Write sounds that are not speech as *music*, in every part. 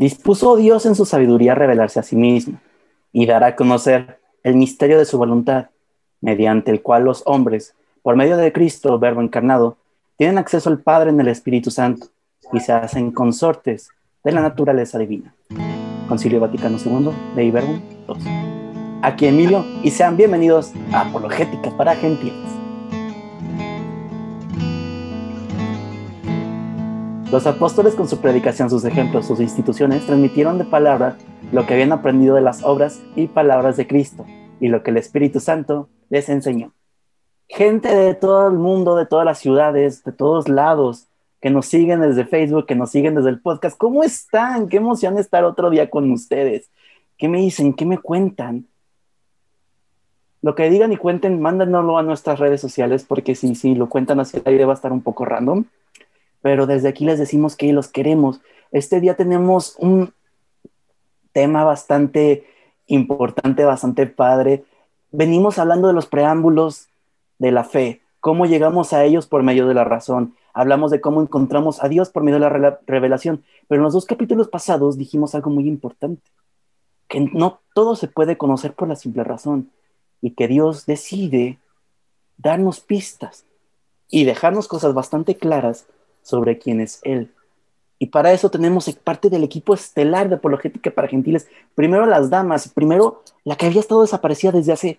dispuso Dios en su sabiduría revelarse a sí mismo y dar a conocer el misterio de su voluntad, mediante el cual los hombres, por medio de Cristo, Verbo encarnado, tienen acceso al Padre en el Espíritu Santo y se hacen consortes de la naturaleza divina. Concilio Vaticano II, de Verbum 2. Aquí Emilio y sean bienvenidos a Apologética para Gentiles. Los apóstoles con su predicación, sus ejemplos, sus instituciones transmitieron de palabra lo que habían aprendido de las obras y palabras de Cristo y lo que el Espíritu Santo les enseñó. Gente de todo el mundo, de todas las ciudades, de todos lados, que nos siguen desde Facebook, que nos siguen desde el podcast, ¿cómo están? Qué emoción estar otro día con ustedes. ¿Qué me dicen? ¿Qué me cuentan? Lo que digan y cuenten, mándanoslo a nuestras redes sociales, porque si, si lo cuentan así el aire va a estar un poco random pero desde aquí les decimos que los queremos. Este día tenemos un tema bastante importante, bastante padre. Venimos hablando de los preámbulos de la fe, cómo llegamos a ellos por medio de la razón. Hablamos de cómo encontramos a Dios por medio de la revelación, pero en los dos capítulos pasados dijimos algo muy importante, que no todo se puede conocer por la simple razón y que Dios decide darnos pistas y dejarnos cosas bastante claras sobre quién es Él. Y para eso tenemos parte del equipo estelar de apologética para gentiles. Primero las damas, primero la que había estado desaparecida desde hace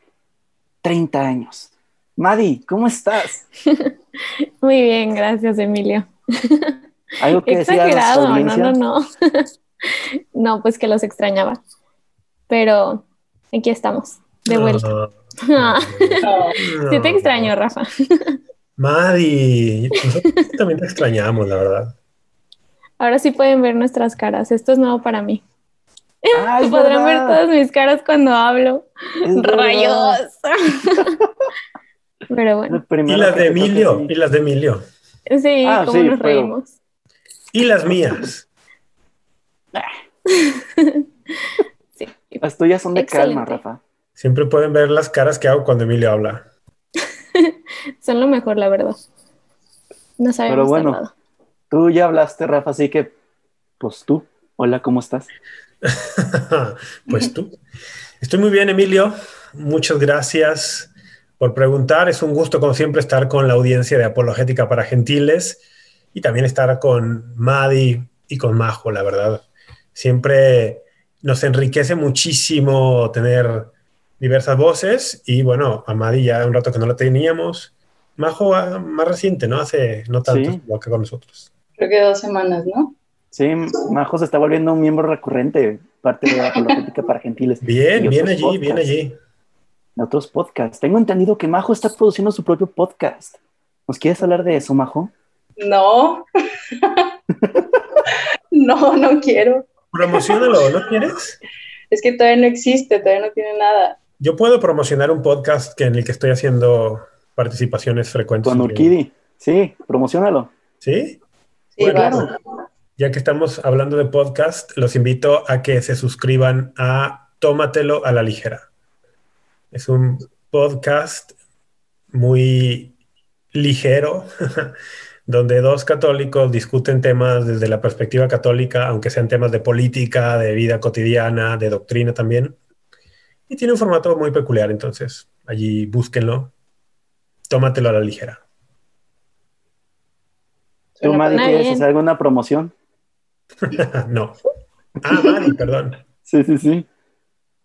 30 años. Madi, ¿cómo estás? *laughs* Muy bien, gracias, Emilio. *laughs* ¿Algo que Exagerado, no, no, no. *laughs* no, pues que los extrañaba. Pero aquí estamos, de vuelta. sí te extraño, Rafa. Madi, nosotros también te extrañamos, la verdad. Ahora sí pueden ver nuestras caras. Esto es nuevo para mí. *laughs* Podrán ver todas mis caras cuando hablo. Rayos. *laughs* Pero bueno. Y las de Emilio. Y las de Emilio. Sí, ah, como nos reímos. Y las mías. *laughs* sí. Las tuyas son de calma, Rafa. Siempre pueden ver las caras que hago cuando Emilio habla. Son lo mejor, la verdad. No sabemos Pero bueno, tú ya hablaste, Rafa, así que, pues tú, hola, ¿cómo estás? *laughs* pues tú. Estoy muy bien, Emilio. Muchas gracias por preguntar. Es un gusto, como siempre, estar con la audiencia de Apologética para Gentiles y también estar con Madi y con Majo, la verdad. Siempre nos enriquece muchísimo tener diversas voces y bueno, a Madi ya un rato que no la teníamos. Majo ah, más reciente, ¿no? Hace no tanto sí. que con nosotros. Creo que dos semanas, ¿no? Sí, Majo se está volviendo un miembro recurrente, parte de la política para gentiles. *laughs* Bien, bien allí, bien allí. En otros podcasts. Tengo entendido que Majo está produciendo su propio podcast. ¿Nos quieres hablar de eso, Majo? No. *laughs* no, no quiero. Promocionalo, ¿no quieres? Es que todavía no existe, todavía no tiene nada. Yo puedo promocionar un podcast que en el que estoy haciendo participaciones frecuentes. Con Urquidi. Sí, promocionalo. ¿Sí? Sí, claro. Ya que estamos hablando de podcast, los invito a que se suscriban a Tómatelo a la ligera. Es un podcast muy ligero, *laughs* donde dos católicos discuten temas desde la perspectiva católica, aunque sean temas de política, de vida cotidiana, de doctrina también. Y tiene un formato muy peculiar, entonces allí búsquenlo. Tómatelo a la ligera. ¿Tú, Mari, quieres hacer alguna promoción? *laughs* no. Ah, Mari, perdón. Sí, sí, sí.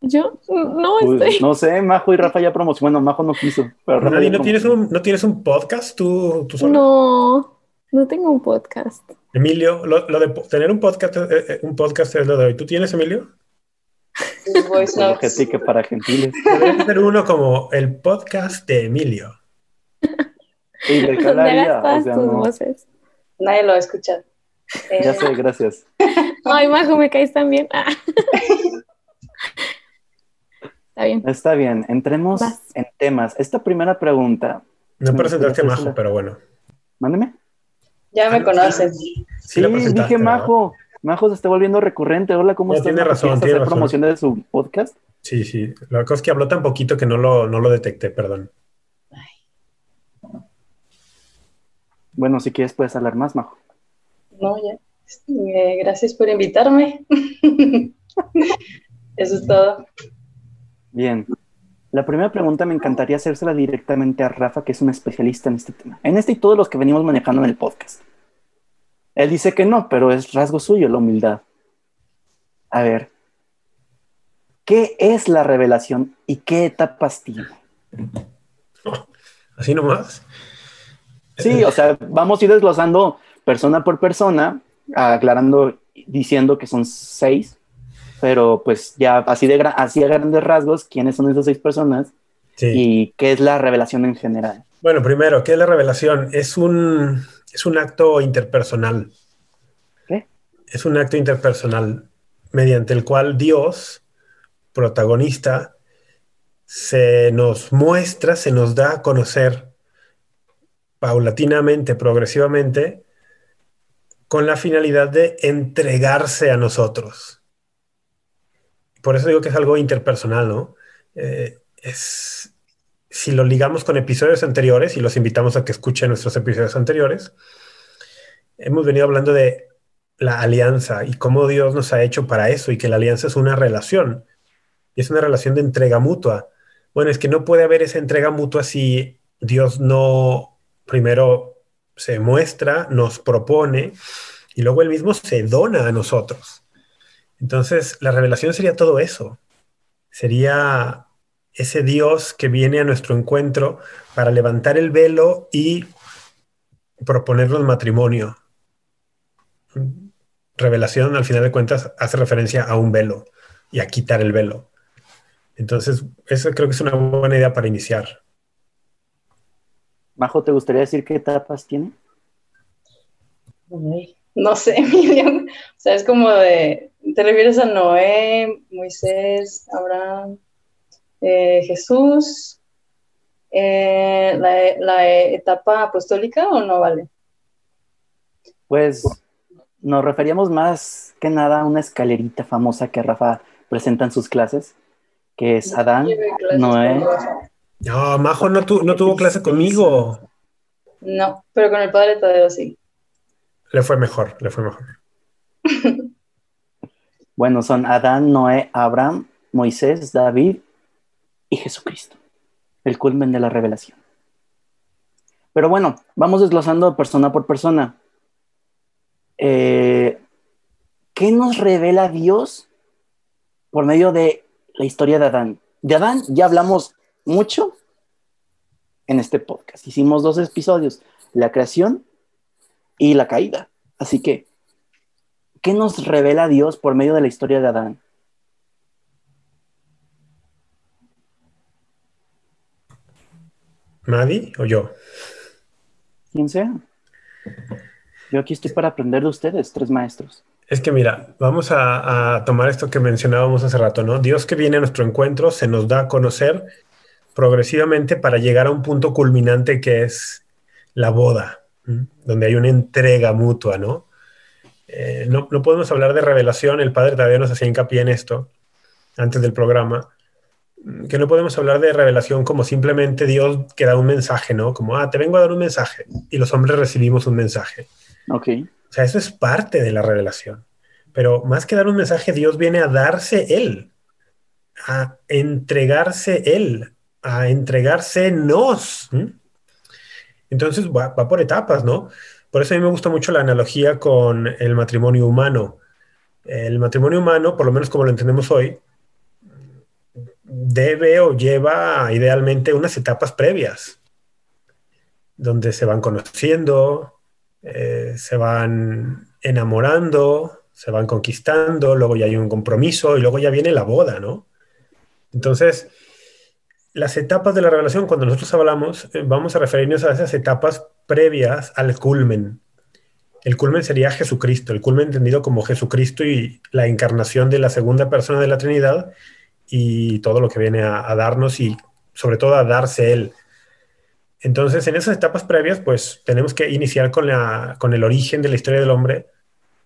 Yo no estoy. No sé, Majo y Rafa ya promocionaron. Bueno, Majo no quiso. Pero ¿no, tienes un, ¿No tienes un podcast tú, tú No, no tengo un podcast. Emilio, lo, de tener un podcast, eh, eh, un podcast es lo de hoy. ¿Tú tienes, Emilio? Que para gentiles. Debe ser uno como el podcast de Emilio. Y de calaría, o sea, no. voces. Nadie lo ha escuchado. Ya sé, gracias. *laughs* Ay, Majo, me caes también. Ah. *laughs* Está bien. Está bien. Entremos en temas. Esta primera pregunta. No presentaste a Majo, pero bueno. Mándeme. Ya me conoces. Sí, dije Majo. Majo se está volviendo recurrente. Hola, ¿cómo estás? Tiene razón, tiene hacer promoción de su podcast? Sí, sí. La cosa es que habló tan poquito que no lo, no lo detecté, perdón. Bueno, si quieres puedes hablar más, Majo. No, ya. Eh, gracias por invitarme. *laughs* Eso es todo. Bien. La primera pregunta me encantaría hacérsela directamente a Rafa, que es un especialista en este tema. En este y todos los que venimos manejando en el podcast. Él dice que no, pero es rasgo suyo la humildad. A ver, ¿qué es la revelación y qué etapas tiene? Así nomás. Sí, o sea, vamos a ir desglosando persona por persona, aclarando, diciendo que son seis, pero pues ya así, de, así a grandes rasgos, ¿quiénes son esas seis personas? Sí. Y qué es la revelación en general. Bueno, primero, ¿qué es la revelación? Es un, es un acto interpersonal. ¿Qué? Es un acto interpersonal mediante el cual Dios, protagonista, se nos muestra, se nos da a conocer paulatinamente, progresivamente, con la finalidad de entregarse a nosotros. Por eso digo que es algo interpersonal, ¿no? Eh, es, si lo ligamos con episodios anteriores, y los invitamos a que escuchen nuestros episodios anteriores, hemos venido hablando de la alianza y cómo Dios nos ha hecho para eso y que la alianza es una relación, y es una relación de entrega mutua. Bueno, es que no puede haber esa entrega mutua si Dios no primero se muestra, nos propone y luego él mismo se dona a nosotros. Entonces, la revelación sería todo eso. Sería ese Dios que viene a nuestro encuentro para levantar el velo y proponernos matrimonio. Revelación, al final de cuentas, hace referencia a un velo y a quitar el velo. Entonces, eso creo que es una buena idea para iniciar. Majo, ¿te gustaría decir qué etapas tiene? No sé, *laughs* Miriam. O sea, es como de, te refieres a Noé, Moisés, Abraham, eh, Jesús, eh, la, la, etapa apostólica o no vale? Pues nos referíamos más que nada a una escalerita famosa que Rafa presenta en sus clases, que es Adán, Noé. No, Majo no, tu, no tuvo clase conmigo. No, pero con el padre Tadeo sí. Le fue mejor, le fue mejor. *laughs* bueno, son Adán, Noé, Abraham, Moisés, David y Jesucristo. El culmen de la revelación. Pero bueno, vamos desglosando persona por persona. Eh, ¿Qué nos revela Dios por medio de la historia de Adán? De Adán ya hablamos mucho en este podcast. Hicimos dos episodios, la creación y la caída. Así que, ¿qué nos revela Dios por medio de la historia de Adán? ¿Madi o yo? Quien sea. Yo aquí estoy para aprender de ustedes, tres maestros. Es que mira, vamos a, a, tomar esto que mencionábamos hace rato, ¿no? Dios que viene a nuestro encuentro se nos da a conocer progresivamente para llegar a un punto culminante que es la boda, donde hay una entrega mutua, ¿no? Eh, ¿no? ¿no? podemos hablar de revelación, el padre todavía nos hacía hincapié en esto antes del programa, que no podemos hablar de revelación como simplemente Dios que da un mensaje, ¿no? Como, ah, te vengo a dar un mensaje y los hombres recibimos un mensaje. Ok. O sea, eso es parte de la revelación. Pero más que dar un mensaje, Dios viene a darse Él, a entregarse Él, a entregársenos. Entonces va, va, por etapas, ¿no? Por eso a mí me gusta mucho la analogía con el matrimonio humano. El matrimonio humano, por lo menos como lo entendemos hoy, debe o lleva idealmente unas etapas previas, donde se van conociendo, eh, se van enamorando, se van conquistando, luego ya hay un compromiso y luego ya viene la boda, ¿no? Entonces, las etapas de la revelación, cuando nosotros hablamos, eh, vamos a referirnos a esas etapas previas al culmen. El culmen sería Jesucristo, el culmen entendido como Jesucristo y la encarnación de la segunda persona de la Trinidad y todo lo que viene a, darnos y sobre todo a darse Él. Entonces, en esas etapas previas, pues tenemos que iniciar con, la, con el origen de la historia del hombre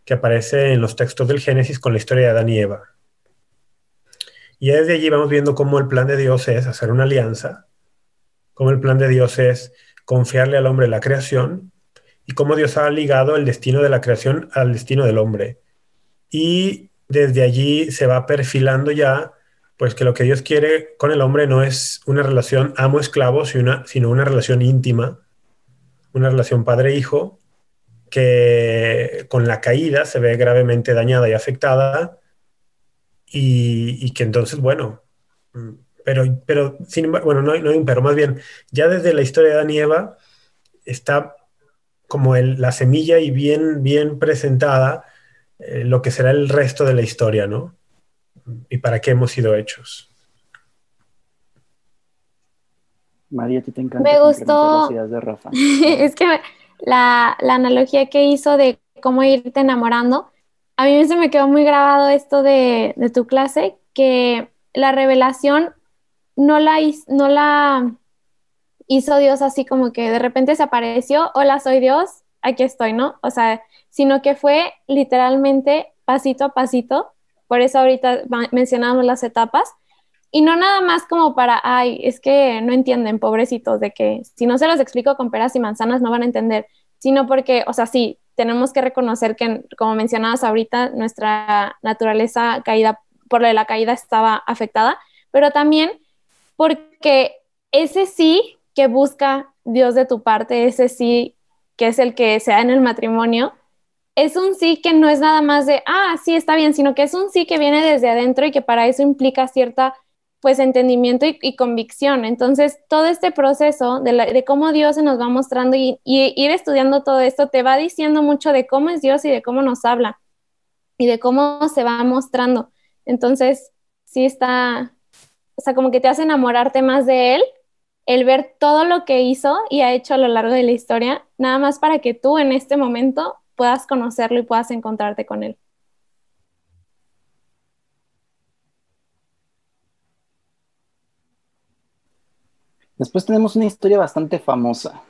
que aparece en los textos del Génesis con la historia de Adán y Eva. Y desde allí vamos viendo cómo el plan de Dios es hacer una alianza, cómo el plan de Dios es confiarle al hombre la creación y cómo Dios ha ligado el destino de la creación al destino del hombre. Y desde allí se va perfilando ya, pues que lo que Dios quiere con el hombre no es una relación amo-esclavo, sino una relación íntima, una relación padre-hijo, que con la caída se ve gravemente dañada y afectada, y, que entonces, bueno, pero, pero sin bueno, no, no hay un pero, más bien, ya desde la historia de Eva está como la semilla y bien, bien presentada eh, lo que será el resto de la historia, ¿no? Y para qué hemos sido hechos. María, ¿te encanta? Me gustó. *laughs* es que la, la, analogía que hizo de cómo irte enamorando, a mí se me quedó muy grabado esto de, de tu clase, que la revelación no la, no la hizo Dios así como que de repente se apareció, hola, soy Dios, aquí estoy, ¿no? O sea, sino que fue literalmente pasito a pasito, por eso ahorita mencionamos las etapas, y no nada más como para, ay, es que no entienden, pobrecitos, de que si no se los explico con peras y manzanas no van a entender, sino porque, o sea, sí, tenemos que reconocer que, como mencionabas ahorita, nuestra naturaleza caída, por la caída estaba afectada, pero también porque ese sí que busca Dios de tu parte, ese sí que es el que sea en el matrimonio, es un sí que no es nada más de, ah, sí, está bien, sino que es un sí que viene desde adentro y que para eso implica cierta, pues, entendimiento y, convicción. Entonces, todo este proceso de, cómo Dios se nos va mostrando y, y, ir estudiando todo esto te va diciendo mucho de cómo es Dios y de cómo nos habla y de cómo se va mostrando. Entonces, sí está, o sea, como que te hace enamorarte más de Él el ver todo lo que hizo y ha hecho a lo largo de la historia, nada más para que tú en este momento puedas conocerlo y puedas encontrarte con él. Después tenemos una historia bastante famosa,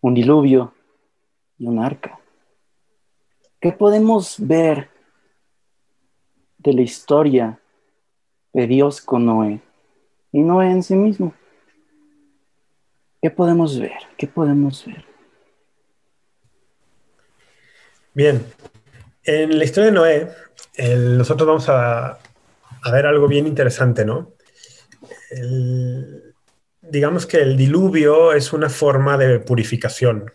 un diluvio y un arca. ¿Qué podemos ver de la historia de Dios con Noé y Noé en sí mismo? ¿Qué podemos ver? ¿Qué podemos ver? Bien, en la historia de Noé, nosotros vamos a, ver algo bien interesante, ¿no? digamos que el diluvio es una forma de purificación.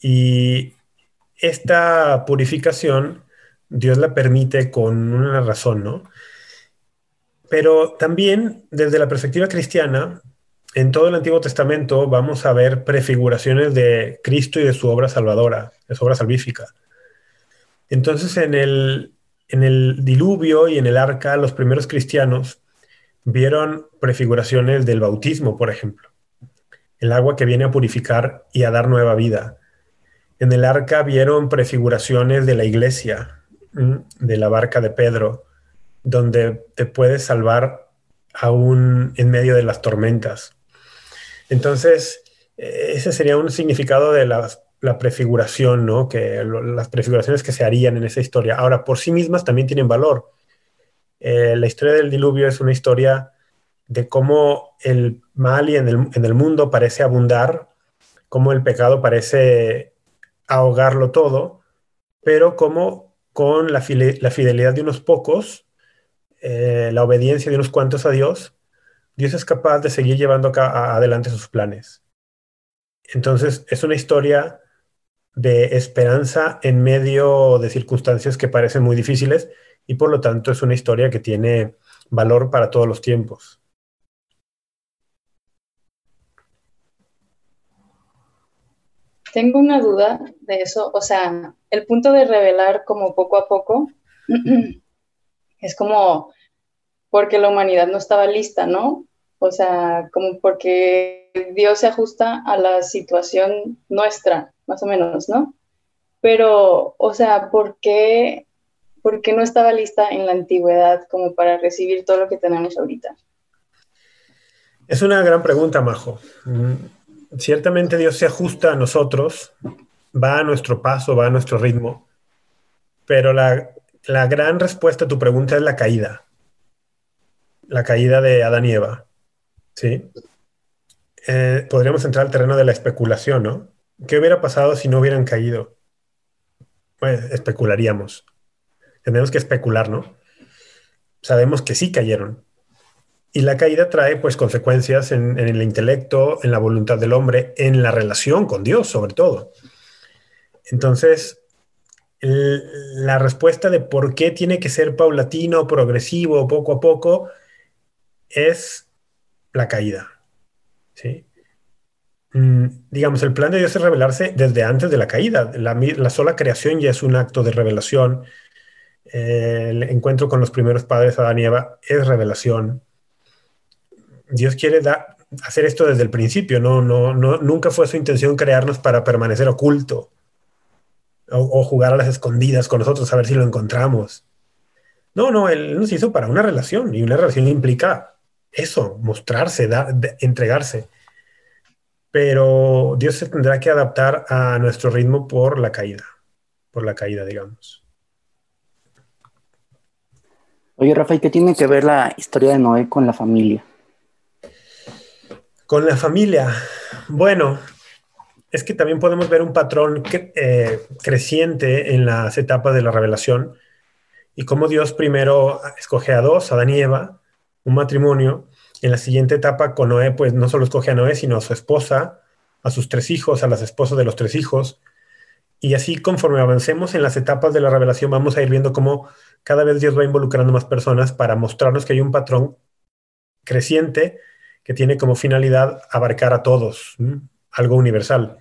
Y esta purificación Dios la permite con una razón, ¿no? Pero también desde la perspectiva cristiana, en todo el Antiguo Testamento vamos a ver prefiguraciones de Cristo y de su obra salvadora, de su obra salvífica. Entonces, en el, en el diluvio y en el arca, los primeros cristianos vieron prefiguraciones del bautismo, por ejemplo. El agua que viene a purificar y a dar nueva vida. En el arca vieron prefiguraciones de la iglesia, de la barca de Pedro, donde te puedes salvar aún en medio de las tormentas. Entonces, eh, ese sería un significado de la, prefiguración, ¿no? Que las prefiguraciones que se harían en esa historia. Ahora, por sí mismas también tienen valor. Eh, la historia del diluvio es una historia de cómo el mal y en el, mundo parece abundar, cómo el pecado parece ahogarlo todo, pero cómo con la, fidelidad de unos pocos, eh, la obediencia de unos cuantos a Dios, Dios es capaz de seguir llevando adelante sus planes. Entonces, es una historia de esperanza en medio de circunstancias que parecen muy difíciles y por lo tanto es una historia que tiene valor para todos los tiempos. Tengo una duda de eso, o sea, el punto de revelar como poco a poco *clears throat* es como porque la humanidad no estaba lista, ¿no? O sea, como porque Dios se ajusta a la situación nuestra, más o menos, ¿no? Pero, o sea, ¿por qué, ¿por qué no estaba lista en la antigüedad como para recibir todo lo que tenemos ahorita? Es una gran pregunta, Majo. Mm, ciertamente Dios se ajusta a nosotros, va a nuestro paso, va a nuestro ritmo, pero la, la gran respuesta a tu pregunta es la caída, la caída de Adán y Eva. Sí. Eh, podríamos entrar al terreno de la especulación, ¿no? ¿Qué hubiera pasado si no hubieran caído? Pues especularíamos. Tenemos que especular, ¿no? Sabemos que sí cayeron. Y la caída trae pues consecuencias en, en el intelecto, en la voluntad del hombre, en la relación con Dios sobre todo. Entonces, la respuesta de por qué tiene que ser paulatino, progresivo, poco a poco, es la caída. ¿sí? Mm, digamos, el plan de Dios es revelarse desde antes de la caída. La, sola creación ya es un acto de revelación. el encuentro con los primeros padres, Adán y Eva, es revelación. Dios quiere hacer esto desde el principio, no, no, no, nunca fue su intención crearnos para permanecer oculto o, jugar a las escondidas con nosotros a ver si lo encontramos. No, no, Él nos hizo para una relación y una relación implica eso, mostrarse, entregarse. Pero Dios se tendrá que adaptar a nuestro ritmo por la caída, por la caída, digamos. Oye, Rafael, ¿qué tiene que ver la historia de Noé con la familia? Con la familia. Bueno, es que también podemos ver un patrón eh, creciente en las etapas de la revelación y cómo Dios primero escoge a dos, Adán y Eva, un matrimonio. En la siguiente etapa con Noé, pues no solo escoge a Noé, sino a su esposa, a sus tres hijos, a las esposas de los tres hijos. Y así conforme avancemos en las etapas de la revelación, vamos a ir viendo cómo cada vez Dios va involucrando más personas para mostrarnos que hay un patrón creciente que tiene como finalidad abarcar a todos, algo universal.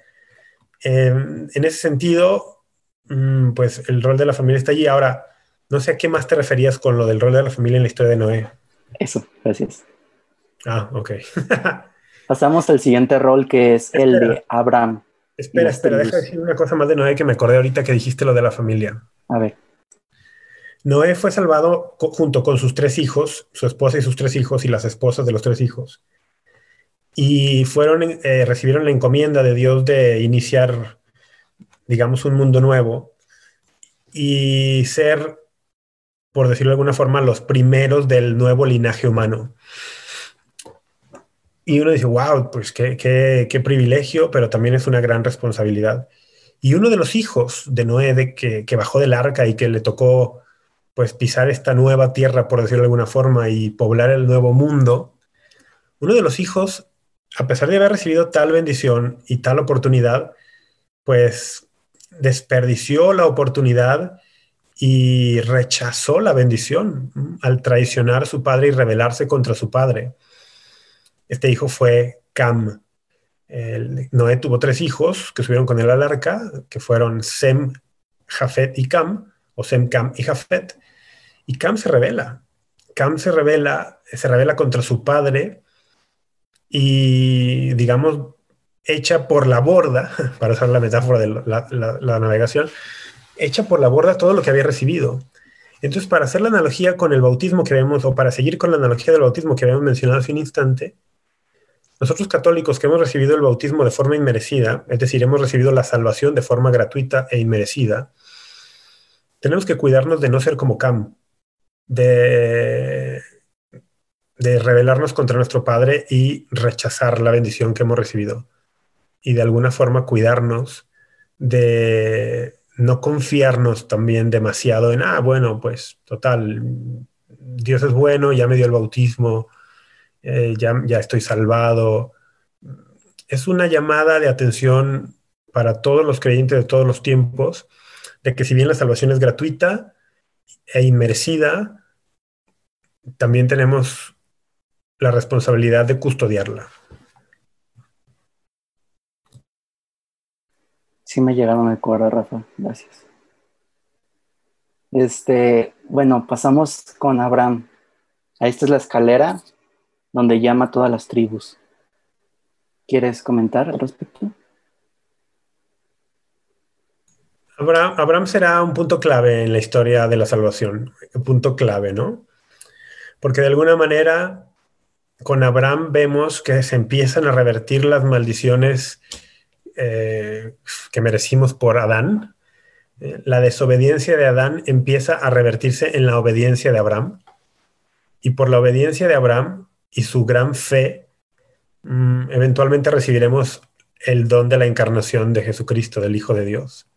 Em, en ese sentido, mm, pues el rol de la familia está allí. Ahora, no sé a qué más te referías con lo del rol de la familia en la historia de Noé. Eso, gracias. Ah, ok. *laughs* Pasamos al siguiente rol que es el de Abraham. Espera, espera, deja decir una cosa más de Noé que me acordé ahorita que dijiste lo de la familia. A ver. Noé fue salvado junto con sus tres hijos, su esposa y sus tres hijos y las esposas de los tres hijos y fueron, eh, recibieron la encomienda de Dios de iniciar, digamos, un mundo nuevo y ser, por decirlo de alguna forma, los primeros del nuevo linaje humano. Y uno dice, wow, pues qué, qué, privilegio, pero también es una gran responsabilidad. Y uno de los hijos de Noé, que, que, bajó del arca y que le tocó pues pisar esta nueva tierra, por decirlo de alguna forma, y poblar el nuevo mundo, uno de los hijos a pesar de haber recibido tal bendición y tal oportunidad, pues desperdició la oportunidad y rechazó la bendición al traicionar a su padre y rebelarse contra su padre. Este hijo fue Cam. Noé tuvo tres hijos que subieron con él al arca, que fueron Sem, Jafet y Cam, o Sem, Cam y Jafet. Y Cam se revela. Cam se revela, se revela contra su padre y, digamos, hecha por la borda, *laughs* para usar la metáfora de la, navegación, hecha por la borda todo lo que había recibido. Entonces, para hacer la analogía con el bautismo que vemos, o para seguir con la analogía del bautismo que habíamos mencionado hace un instante, nosotros católicos que hemos recibido el bautismo de forma inmerecida, es decir, hemos recibido la salvación de forma gratuita e inmerecida, tenemos que cuidarnos de no ser como Cam, de de rebelarnos contra nuestro Padre y rechazar la bendición que hemos recibido. Y de alguna forma cuidarnos de no confiarnos también demasiado en, ah, bueno, pues total, Dios es bueno, ya me dio el bautismo, eh, ya, ya estoy salvado. Es una llamada de atención para todos los creyentes de todos los tiempos, de que si bien la salvación es gratuita e inmerecida, también tenemos la responsabilidad de custodiarla. Sí me llegaron a acuerdo, Rafa. Gracias. Este, bueno, pasamos con Abraham. Esta es la escalera donde llama a todas las tribus. ¿Quieres comentar al respecto? Abraham, será un punto clave en la historia de la salvación, un punto clave, ¿no? Porque de alguna manera con Abraham vemos que se empiezan a revertir las maldiciones eh, que merecimos por Adán. Eh, la desobediencia de Adán empieza a revertirse en la obediencia de Abraham. Y por la obediencia de Abraham y su gran fe, mm, eventualmente recibiremos el don de la encarnación de Jesucristo, del Hijo de Dios.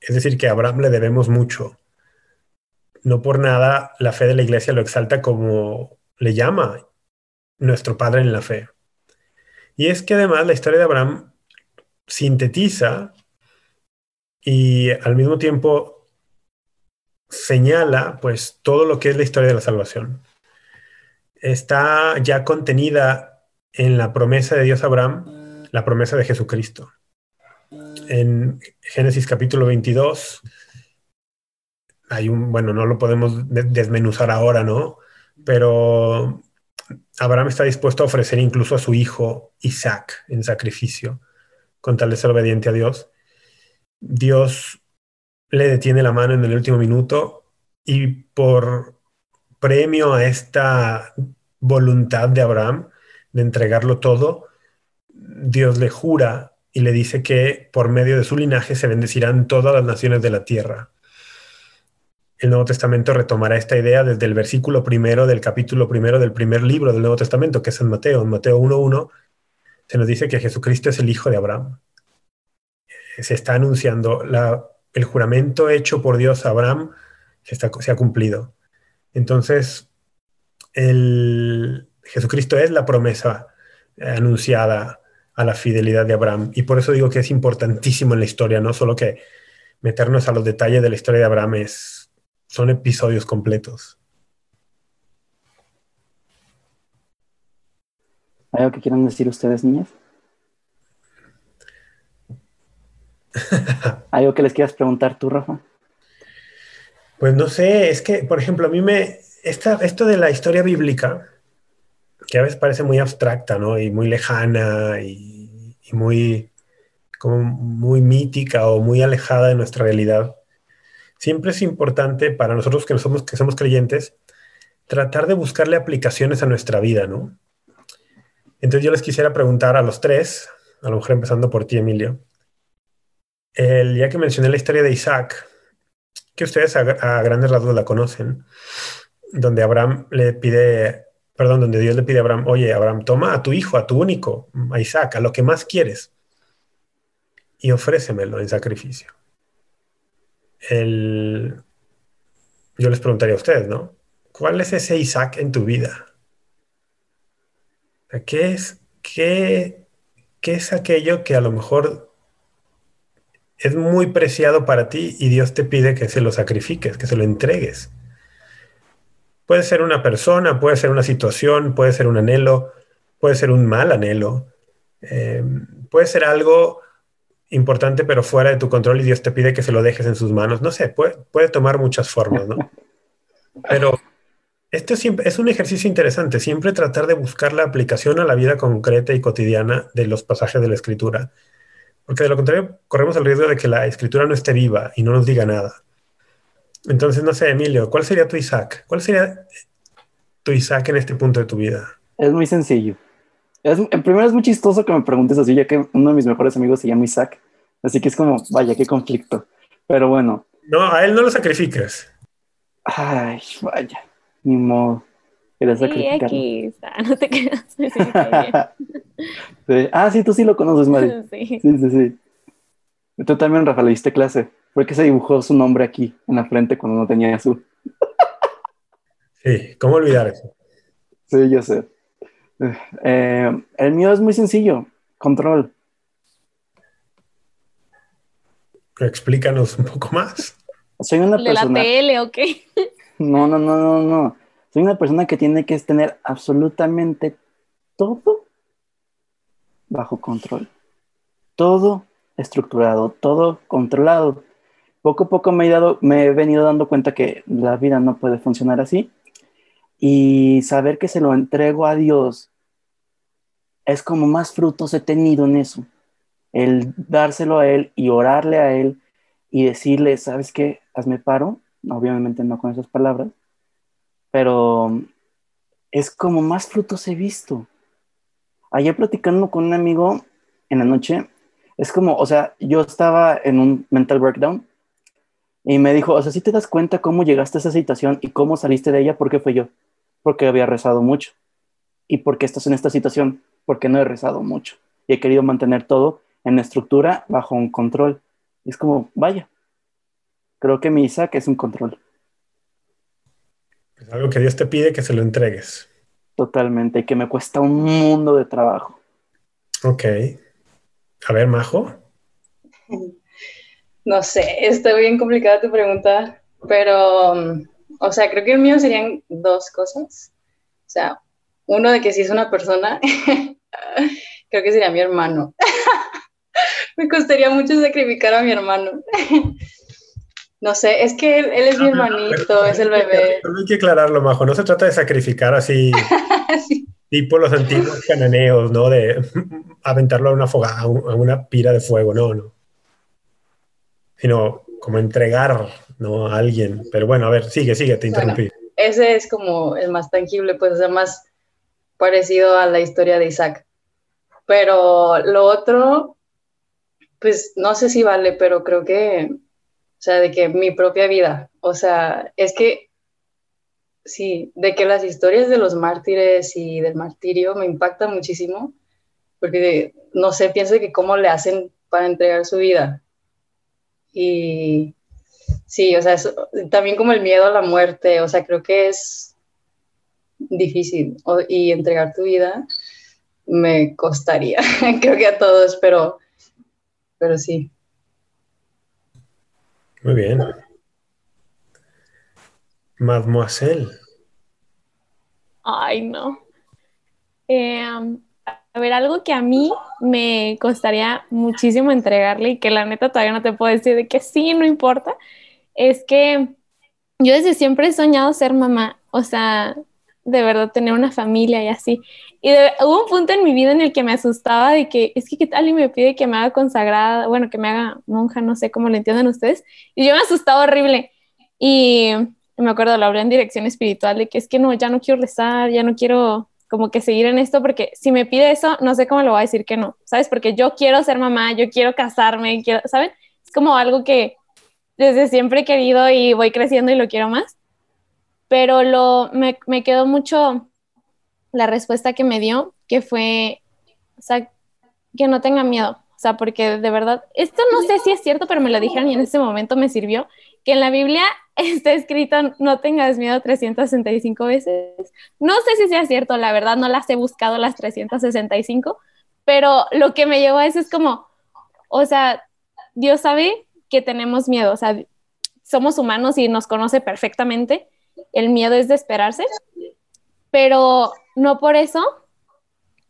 Es decir, que a Abraham le debemos mucho. No por nada la fe de la iglesia lo exalta como le llama nuestro Padre en la fe. Y es que además la historia de Abraham sintetiza y al mismo tiempo señala pues todo lo que es la historia de la salvación. Está ya contenida en la promesa de Dios a Abraham, la promesa de Jesucristo. En Génesis capítulo 22 hay un, bueno, no lo podemos desmenuzar ahora, ¿no? Pero Abraham está dispuesto a ofrecer incluso a su hijo Isaac en sacrificio, con tal de ser obediente a Dios. Dios le detiene la mano en el último minuto y por premio a esta voluntad de Abraham de entregarlo todo, Dios le jura y le dice que por medio de su linaje se bendecirán todas las naciones de la tierra el Nuevo Testamento retomará esta idea desde el versículo primero del capítulo primero del primer libro del Nuevo Testamento, que es en Mateo. En Mateo 1.1 se nos dice que Jesucristo es el Hijo de Abraham. Se está anunciando el juramento hecho por Dios a Abraham se, se ha cumplido. Entonces, el, Jesucristo es la promesa anunciada a la fidelidad de Abraham. Y por eso digo que es importantísimo en la historia, no solo que meternos a los detalles de la historia de Abraham es son episodios completos. Algo que quieran decir ustedes, niñas? ¿Hay *laughs* algo que les quieras preguntar tú, Rafa? Pues no sé, es que, por ejemplo, a mí me. esto de la historia bíblica, que a veces parece muy abstracta, ¿no? Y muy lejana y, y muy, como muy mítica o muy alejada de nuestra realidad siempre es importante para nosotros que somos, que somos creyentes tratar de buscarle aplicaciones a nuestra vida, ¿no? Entonces yo les quisiera preguntar a los tres, a lo mejor empezando por ti, Emilio, el, ya que mencioné la historia de Isaac, que ustedes a, grandes rasgos la conocen, donde Abraham le pide, perdón, donde Dios le pide a Abraham, oye, Abraham, toma a tu hijo, a tu único, a Isaac, a lo que más quieres, y ofrécemelo en sacrificio el, yo les preguntaría a ustedes, ¿no? ¿Cuál es ese Isaac en tu vida? ¿Qué es, qué, qué es aquello que a lo mejor es muy preciado para ti y Dios te pide que se lo sacrifiques, que se lo entregues? Puede ser una persona, puede ser una situación, puede ser un anhelo, puede ser un mal anhelo, eh, puede ser algo importante, pero fuera de tu control y Dios te pide que se lo dejes en sus manos. No sé, puede, puede tomar muchas formas, ¿no? *laughs* Pero esto siempre, es un ejercicio interesante, siempre tratar de buscar la aplicación a la vida concreta y cotidiana de los pasajes de la escritura. Porque de lo contrario, corremos el riesgo de que la escritura no esté viva y no nos diga nada. Entonces, no sé, Emilio, ¿cuál sería tu Isaac? ¿Cuál sería tu Isaac en este punto de tu vida? Es muy sencillo. en primero es muy chistoso que me preguntes así, ya que uno de mis mejores amigos se llama Isaac. Así que es como, vaya, qué conflicto. Pero bueno. No, a él no lo sacrificas. Ay, vaya, ni modo. Sí, aquí *laughs* está, no te quedas. *laughs* sí. Ah, sí, tú sí lo conoces, Mari. *laughs* Sí. sí, sí, sí. Tú también, Rafa, le diste clase. ¿Por qué se dibujó su nombre aquí, en la frente, cuando no tenía su? sí, ¿cómo olvidar eso? Sí, yo sé. Eh, el mío es muy sencillo, control. Explícanos un poco más. Soy una persona. ¿De la tele o qué? No, no, no, no, no. Soy una persona que tiene que tener absolutamente todo bajo control. Todo estructurado, todo controlado. Poco a poco me he, dado, me he venido dando cuenta que la vida no puede funcionar así. Y saber que se lo entrego a Dios es como más frutos he tenido en eso el dárselo a Él y orarle a Él y decirle, ¿sabes qué? Hazme paro. Obviamente no con esas palabras, pero es como más frutos he visto. Ayer platicando con un amigo en la noche, es como, o sea, yo estaba en un mental breakdown y me dijo, o sea, si te das cuenta cómo llegaste a esa situación y cómo saliste de ella, ¿por qué fue yo? Porque había rezado mucho. ¿Y por qué estás en esta situación? Porque no he rezado mucho y he querido mantener todo en estructura bajo un control. es como, vaya, creo que mi Isaac es un control. Es algo que Dios te pide que se lo entregues. Totalmente, y que me cuesta un mundo de trabajo. Ok. A ver, Majo. No sé, está bien complicada tu pregunta, pero, o sea, creo que el mío serían dos cosas. O sea, uno de que si es una persona, *laughs* creo que sería mi hermano. *laughs* Me costaría mucho sacrificar a mi hermano. *laughs* No sé, es que él, es mi hermanito, es el bebé. No hay que aclararlo, Majo. No se trata de sacrificar así, *laughs* tipo los antiguos cananeos, ¿no? De aventarlo a una fogata, a una pira de fuego, no, no. Sino como entregar, ¿no? A alguien. Pero bueno, a ver, sigue, sigue, te interrumpí. ese es como el más tangible, pues, o más parecido a la historia de Isaac. Pero lo otro, pues no sé si vale, pero creo que, o sea, de que mi propia vida, o sea, es que, sí, de que las historias de los mártires y del martirio me impactan muchísimo, porque, no sé, pienso que cómo le hacen para entregar su vida. Y sí, o sea, también como el miedo a la muerte, o sea, creo que es difícil y entregar tu vida me costaría, *laughs* creo que a todos, pero, pero sí. Muy bien. Mademoiselle. Ay, no. Eh, a ver, algo que a mí me costaría muchísimo entregarle y que la neta todavía no te puedo decir de que sí, no importa, es que yo desde siempre he soñado ser mamá. O sea, de verdad tener una familia y así. Y hubo un punto en mi vida en el que me asustaba de que es que qué tal y me pide que me haga consagrada, bueno, que me haga monja, no sé cómo lo entienden ustedes. Y yo me asustaba horrible. Y me acuerdo, lo hablé en dirección espiritual de que es que no, ya no quiero rezar, ya no quiero como que seguir en esto porque si me pide eso, no sé cómo lo voy a decir que no, ¿sabes? Porque yo quiero ser mamá, yo quiero casarme, quiero, ¿saben? Es como algo que desde siempre he querido y voy creciendo y lo quiero más pero lo, me, me quedó mucho la respuesta que me dio, que fue, o sea, que no tenga miedo, o sea, porque de verdad, esto no sé si es cierto, pero me lo dijeron y en ese momento me sirvió, que en la Biblia *laughs* está escrito no tengas miedo 365 veces. No sé si sea cierto, la verdad no las he buscado las 365, pero lo que me llevó a eso es como, o sea, Dios sabe que tenemos miedo, o sea, somos humanos y nos conoce perfectamente el miedo es de esperarse, pero no por eso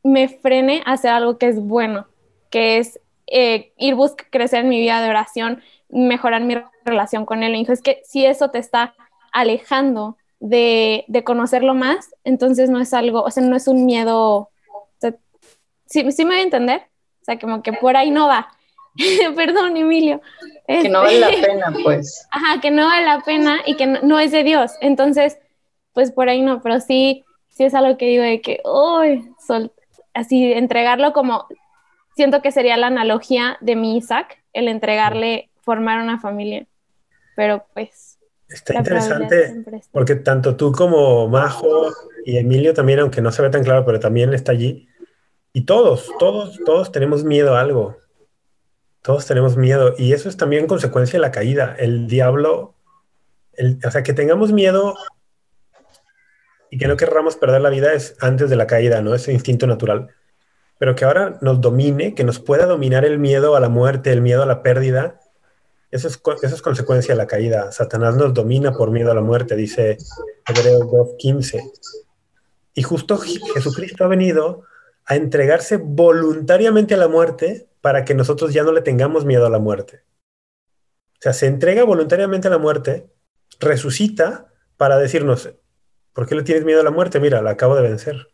me frene a hacer algo que es bueno, que es eh, ir buscar crecer en mi vida de oración, mejorar mi relación con él. Y es que si eso te está alejando de, conocerlo más, entonces no es algo, o sea, no es un miedo. ¿sí, me voy a entender? O sea, como que por ahí no va. *laughs* Perdón, Emilio. Que no vale la este, pena, pues. *laughs* Ajá, que no vale la pena y que no, es de Dios. Entonces, pues por ahí no, pero sí, sí es algo que digo de que, uy, así entregarlo como, siento que sería la analogía de mi Isaac, el entregarle, formar una familia. Pero pues... Está interesante porque tanto tú como Majo y Emilio también, aunque no se ve tan claro, pero también está allí. Y todos, todos, todos tenemos miedo a algo. Todos tenemos miedo y eso es también consecuencia de la caída. El diablo, o sea, que tengamos miedo y que no querramos perder la vida es antes de la caída, ¿no? Ese instinto natural. Pero que ahora nos domine, que nos pueda dominar el miedo a la muerte, el miedo a la pérdida, eso es, eso es consecuencia de la caída. Satanás nos domina por miedo a la muerte, dice Hebreos 2.15. Y justo Jesucristo ha venido a entregarse voluntariamente a la muerte para que nosotros ya no le tengamos miedo a la muerte. O sea, se entrega voluntariamente a la muerte, resucita para decirnos, ¿por qué le tienes miedo a la muerte? Mira, la acabo de vencer.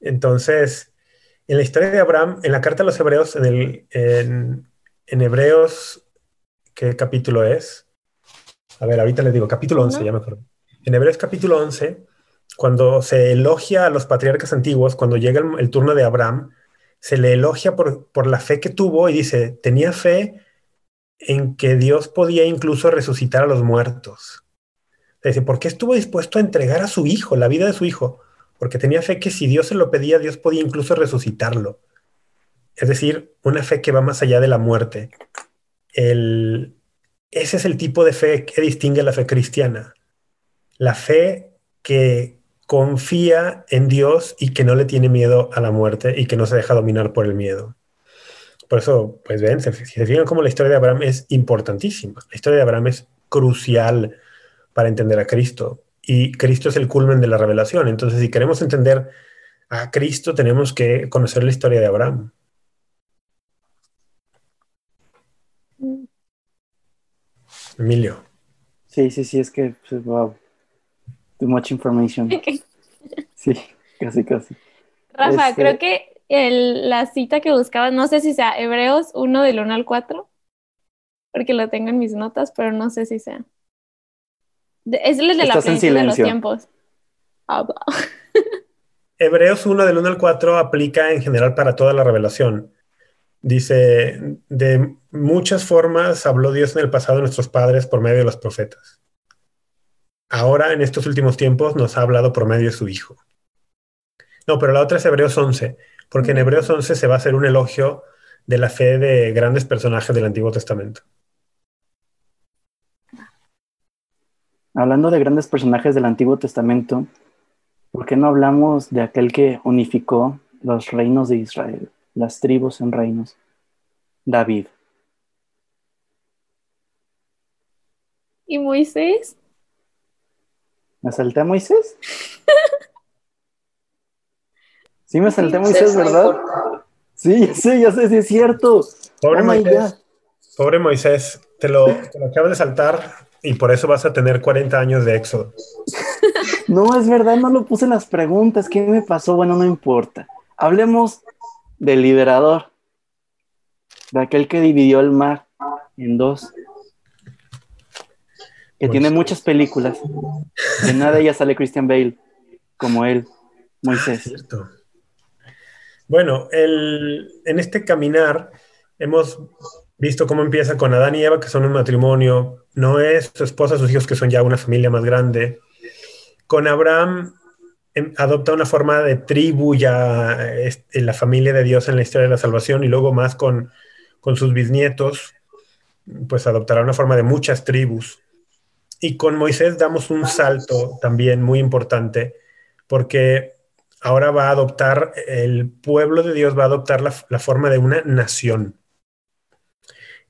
Entonces, en la historia de Abraham, en la carta a los hebreos, en, el, en, Hebreos, ¿qué capítulo es? A ver, ahorita les digo, capítulo 11, ya me acuerdo. En Hebreos capítulo 11, cuando se elogia a los patriarcas antiguos, cuando llega el turno de Abraham, se le elogia por, la fe que tuvo y dice, tenía fe en que Dios podía incluso resucitar a los muertos. Dice, ¿por qué estuvo dispuesto a entregar a su hijo, la vida de su hijo? Porque tenía fe que si Dios se lo pedía, Dios podía incluso resucitarlo. es decir, una fe que va más allá de la muerte. ese es el tipo de fe que distingue la fe cristiana. La fe que confía en Dios y que no le tiene miedo a la muerte y que no se deja dominar por el miedo. Por eso, pues ven, si se fijan cómo la historia de Abraham es importantísima. La historia de Abraham es crucial para entender a Cristo. Y Cristo es el culmen de la revelación. Entonces, si queremos entender a Cristo, tenemos que conocer la historia de Abraham. Emilio. Sí, sí, sí, es que, pues, wow. Too much information. *laughs* Sí, casi, casi. Rafa, este creo que la cita que buscabas, no sé si sea Hebreos 1 del 1 al 4, porque lo tengo en mis notas, pero no sé si sea. Es el de la plenitud de los tiempos. Ah, *laughs* Hebreos 1 del 1 al 4 aplica en general para toda la revelación. Dice, de muchas formas habló Dios en el pasado de nuestros padres por medio de los profetas. Ahora, en estos últimos tiempos, nos ha hablado por medio de su Hijo. No, pero la otra es Hebreos 11, porque en Hebreos 11 se va a hacer un elogio de la fe de grandes personajes del Antiguo Testamento. Hablando de grandes personajes del Antiguo Testamento, ¿por qué no hablamos de aquel que unificó los reinos de Israel, las tribus en reinos? David. ¿Y Moisés? ¿Me salté a Moisés? Sí, me salté a Moisés, ¿verdad? Sí, sí, ya sé, sí es cierto. Pobre, oh Moisés, pobre Moisés, te lo, te lo acabas de saltar y por eso vas a tener 40 años de éxodo. No, es verdad, no lo puse en las preguntas. ¿Qué me pasó? Bueno, no importa. Hablemos del liberador, de aquel que dividió el mar en dos, que tiene muchas películas. En nada de ellas sale Christian Bale, como él, Moisés. Bueno, el, en este caminar hemos visto cómo empieza con Adán y Eva, que son un matrimonio, no es su esposa, sus hijos, que son ya una familia más grande. Con Abraham em, adopta una forma de tribu ya en la familia de Dios en la historia de la salvación y luego más con, con sus bisnietos, pues adoptará una forma de muchas tribus. Y con Moisés damos un salto también muy importante, porque ahora va a adoptar, el pueblo de Dios va a adoptar la, la forma de una nación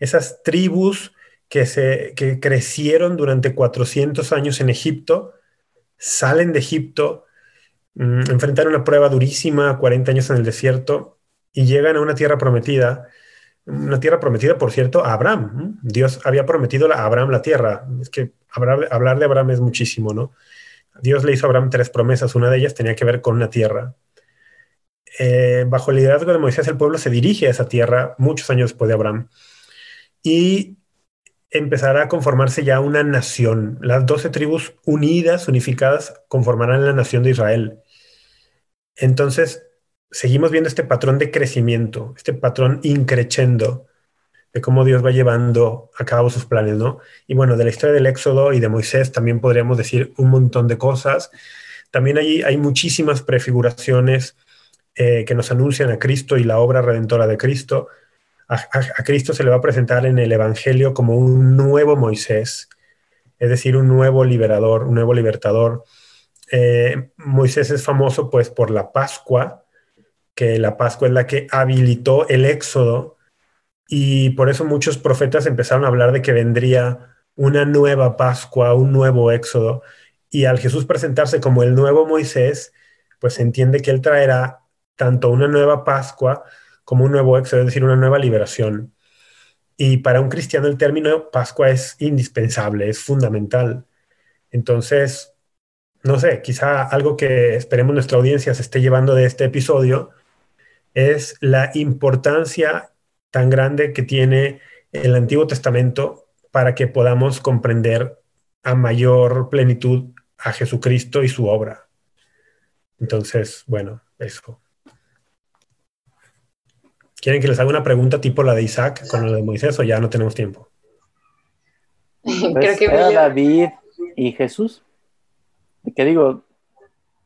esas tribus que, se, crecieron durante 400 años en Egipto, salen de Egipto, mm, enfrentan una prueba durísima, 40 años en el desierto, y llegan a una tierra prometida, una tierra prometida, por cierto, a Abraham. Dios había prometido a Abraham la tierra. Es que hablar, hablar de Abraham es muchísimo, ¿no? Dios le hizo a Abraham tres promesas, una de ellas tenía que ver con una tierra. Eh, bajo el liderazgo de Moisés, el pueblo se dirige a esa tierra muchos años después de Abraham y empezará a conformarse ya una nación. Las doce tribus unidas, unificadas, conformarán la nación de Israel. Entonces, seguimos viendo este patrón de crecimiento, este patrón increchendo de cómo Dios va llevando a cabo sus planes, ¿no? Y bueno, de la historia del Éxodo y de Moisés también podríamos decir un montón de cosas. También allí hay muchísimas prefiguraciones eh, que nos anuncian a Cristo y la obra redentora de Cristo a, Cristo se le va a presentar en el Evangelio como un nuevo Moisés, es decir, un nuevo liberador, un nuevo libertador. Eh, Moisés es famoso pues por la Pascua, que la Pascua es la que habilitó el éxodo y por eso muchos profetas empezaron a hablar de que vendría una nueva Pascua, un nuevo éxodo. Y al Jesús presentarse como el nuevo Moisés, pues se entiende que él traerá tanto una nueva Pascua como un nuevo éxodo, es decir, una nueva liberación. Y para un cristiano el término Pascua es indispensable, es fundamental. Entonces, no sé, quizá algo que esperemos nuestra audiencia se esté llevando de este episodio es la importancia tan grande que tiene el Antiguo Testamento para que podamos comprender a mayor plenitud a Jesucristo y su obra. Entonces, bueno, eso. ¿Quieren que les haga una pregunta tipo la de Isaac con lo de Moisés o ya no tenemos tiempo? Creo pues, que era David y Jesús. ¿Qué digo?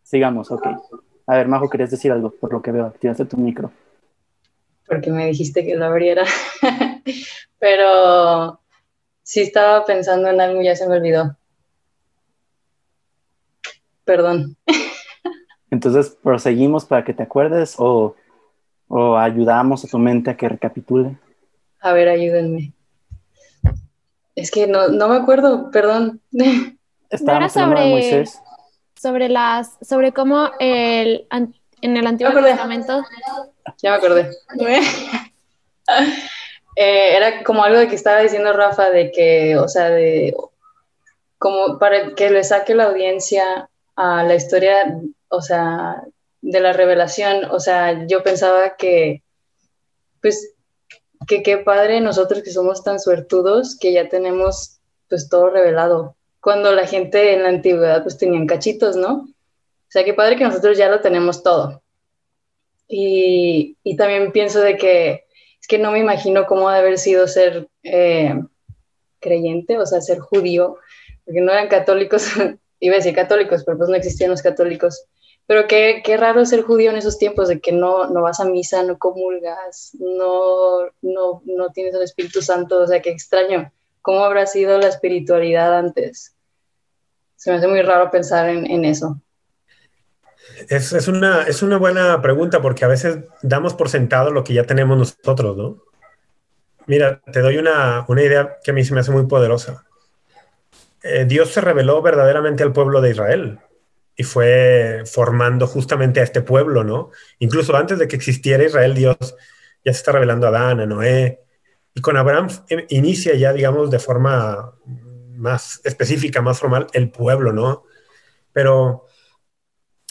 Sigamos, ok. A ver, Majo, ¿querías decir algo? Por lo que veo, activaste tu micro. porque me dijiste que lo abriera, *laughs* pero sí estaba pensando en algo, ya se me olvidó. Perdón. *laughs* Entonces, ¿proseguimos para que te acuerdes o, o ayudamos a tu mente a que recapitule? A ver, ayúdenme. Es que no, no me acuerdo, perdón. *laughs* Era sobre, sobre las, sobre cómo el, en el Antiguo Testamento. Ya me acordé. *laughs* Eh, era como algo de que estaba diciendo Rafa, de que, o sea, de como para que le saque la audiencia a la historia, o sea, de la revelación, o sea, yo pensaba que, pues, que qué padre nosotros que somos tan suertudos que ya tenemos, pues, todo revelado. Cuando la gente en la antigüedad, pues, tenían cachitos, ¿no? O sea, qué padre que nosotros ya lo tenemos todo. Y, y también pienso de que es que no me imagino cómo haber sido ser eh, creyente, o sea, ser judío, porque no eran católicos, *laughs* iba a decir católicos, pero pues no existían los católicos. Pero qué, qué raro ser judío en esos tiempos, de que no, no vas a misa, no comulgas, no, no, no tienes el Espíritu Santo, o sea, qué extraño. ¿Cómo habrá sido la espiritualidad antes? Se me hace muy raro pensar en, eso. Es, es, una, es una buena pregunta porque a veces damos por sentado lo que ya tenemos nosotros, ¿no? Mira, te doy una, una idea que a mí se me hace muy poderosa. Eh, Dios se reveló verdaderamente al pueblo de Israel y fue formando justamente a este pueblo, ¿no? Incluso antes de que existiera Israel, Dios ya se está revelando a Adán, a Noé, y con Abraham eh, inicia ya, digamos, de forma más específica, más formal, el pueblo, ¿no? Pero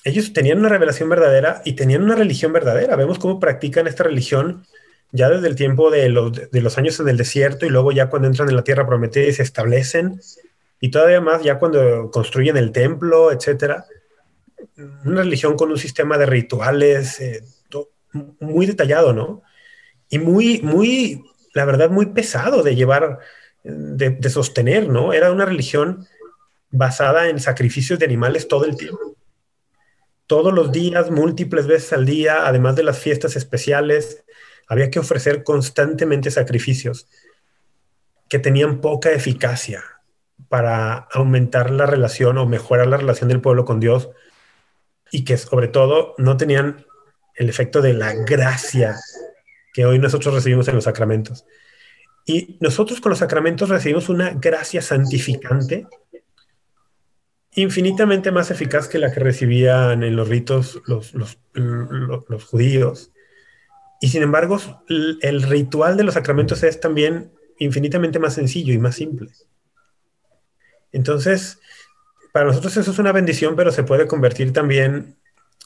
ellos tenían una revelación verdadera y tenían una religión verdadera. Vemos cómo practican esta religión ya desde el tiempo de los, años en el desierto y luego ya cuando entran en la tierra prometida y se establecen y todavía más ya cuando construyen el templo, etcétera. Una religión con un sistema de rituales eh, muy detallado, ¿no? Y muy, muy, la verdad, muy pesado de llevar, de, de sostener, ¿no? Era una religión basada en sacrificios de animales todo el tiempo todos los días, múltiples veces al día, además de las fiestas especiales, había que ofrecer constantemente sacrificios que tenían poca eficacia para aumentar la relación o mejorar la relación del pueblo con Dios y que sobre todo no tenían el efecto de la gracia que hoy nosotros recibimos en los sacramentos. Y nosotros con los sacramentos recibimos una gracia santificante infinitamente más eficaz que la que recibían en los ritos los, judíos. Y sin embargo, el ritual de los sacramentos es también infinitamente más sencillo y más simple. Entonces, para nosotros eso es una bendición, pero se puede convertir también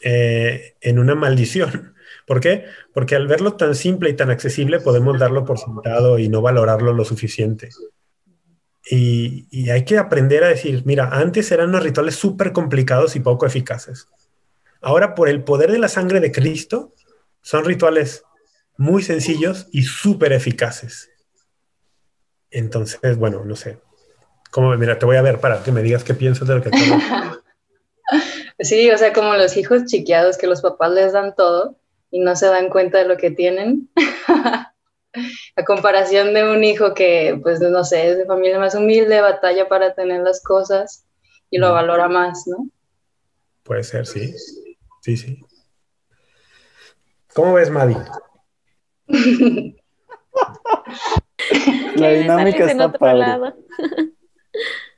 eh, en una maldición. *laughs* ¿Por qué? Porque al verlo tan simple y tan accesible podemos darlo por sentado y no valorarlo lo suficiente. Y, hay que aprender a decir, mira, antes eran unos rituales súper complicados y poco eficaces. Ahora, por el poder de la sangre de Cristo, son rituales muy sencillos y súper eficaces. Entonces, bueno, no sé. Como, mira, te voy a ver para que me digas qué piensas de lo que tengo. *laughs* Sí, o sea, como los hijos chiqueados que los papás les dan todo y no se dan cuenta de lo que tienen. *laughs* a comparación de un hijo que, pues, no sé, es de familia más humilde, batalla para tener las cosas y lo valora más, ¿no? Puede ser, sí. Sí, sí. ¿Cómo ves, Madi? *laughs* La dinámica está padre.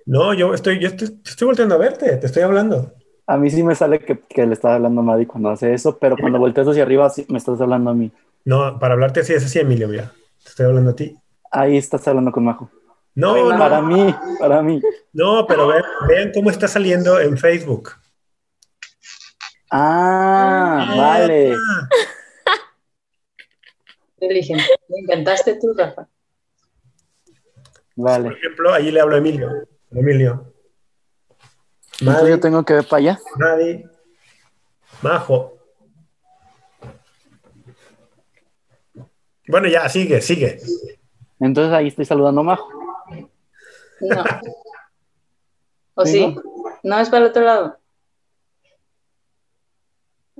No, yo estoy, yo estoy, estoy volteando a verte, te estoy hablando. A mí sí me sale que, que le está hablando a Madi cuando hace eso, pero cuando volteas hacia arriba sí me estás hablando a mí. No, para hablarte así es así, Emilio, mira. Te estoy hablando a ti. Ahí estás hablando con Majo. No, no. Para mí, para mí. No, pero vean, cómo está saliendo en Facebook. Ah, vale. Inteligente. Me encantaste tú, Rafa. Vale. Por ejemplo, allí le hablo a Emilio. Emilio. Entonces yo tengo que ver para allá. Nadie. Majo. Bueno, ya, sigue, sigue. Entonces ahí estoy saludando a Majo. No. ¿O sí? No, es para el otro lado.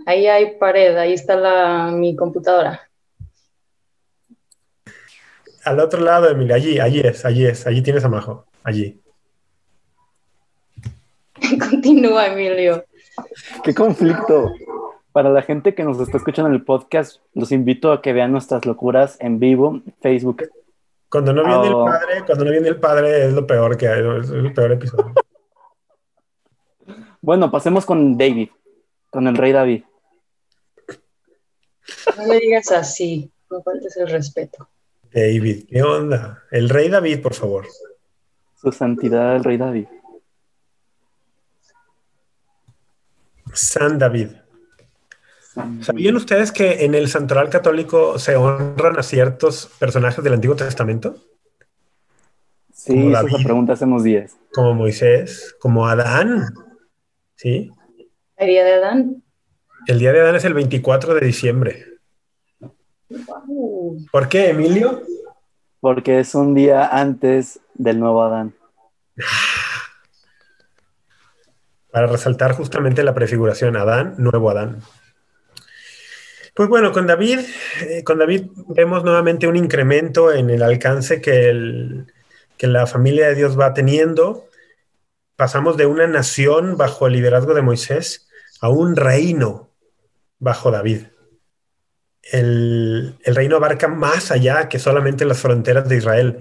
Ahí hay pared, ahí está la, mi computadora. al otro lado, Emilio. Allí, allí es, allí es. Allí tienes a Majo. Allí. Continúa, Emilio. Qué conflicto. Para la gente que nos está escuchando en el podcast, los invito a que vean nuestras locuras en vivo, Facebook. Cuando no viene el Oh. padre, cuando no viene el padre es lo peor que hay, es el peor episodio. Bueno, pasemos con David, con el rey David. No me digas así, no faltes el respeto. David, ¿qué onda? El rey David, por favor. Su santidad el rey David. San David. ¿Sabían ustedes que en el santoral católico se honran a ciertos personajes del Antiguo Testamento? Sí, como esa David. pregunta hace unos días. Como Moisés, como Adán. ¿Sí? ¿El día de Adán? El día de Adán es el 24 de diciembre. Guau. ¿Por qué, Emilio? Porque es un día antes del nuevo Adán. Para resaltar justamente la prefiguración Adán, nuevo Adán. Pues bueno, con David, eh, con David vemos nuevamente un incremento en el alcance que, el- que la familia de Dios va teniendo. Pasamos de una nación bajo el liderazgo de Moisés a un reino bajo David. El, el reino abarca más allá que solamente las fronteras de Israel.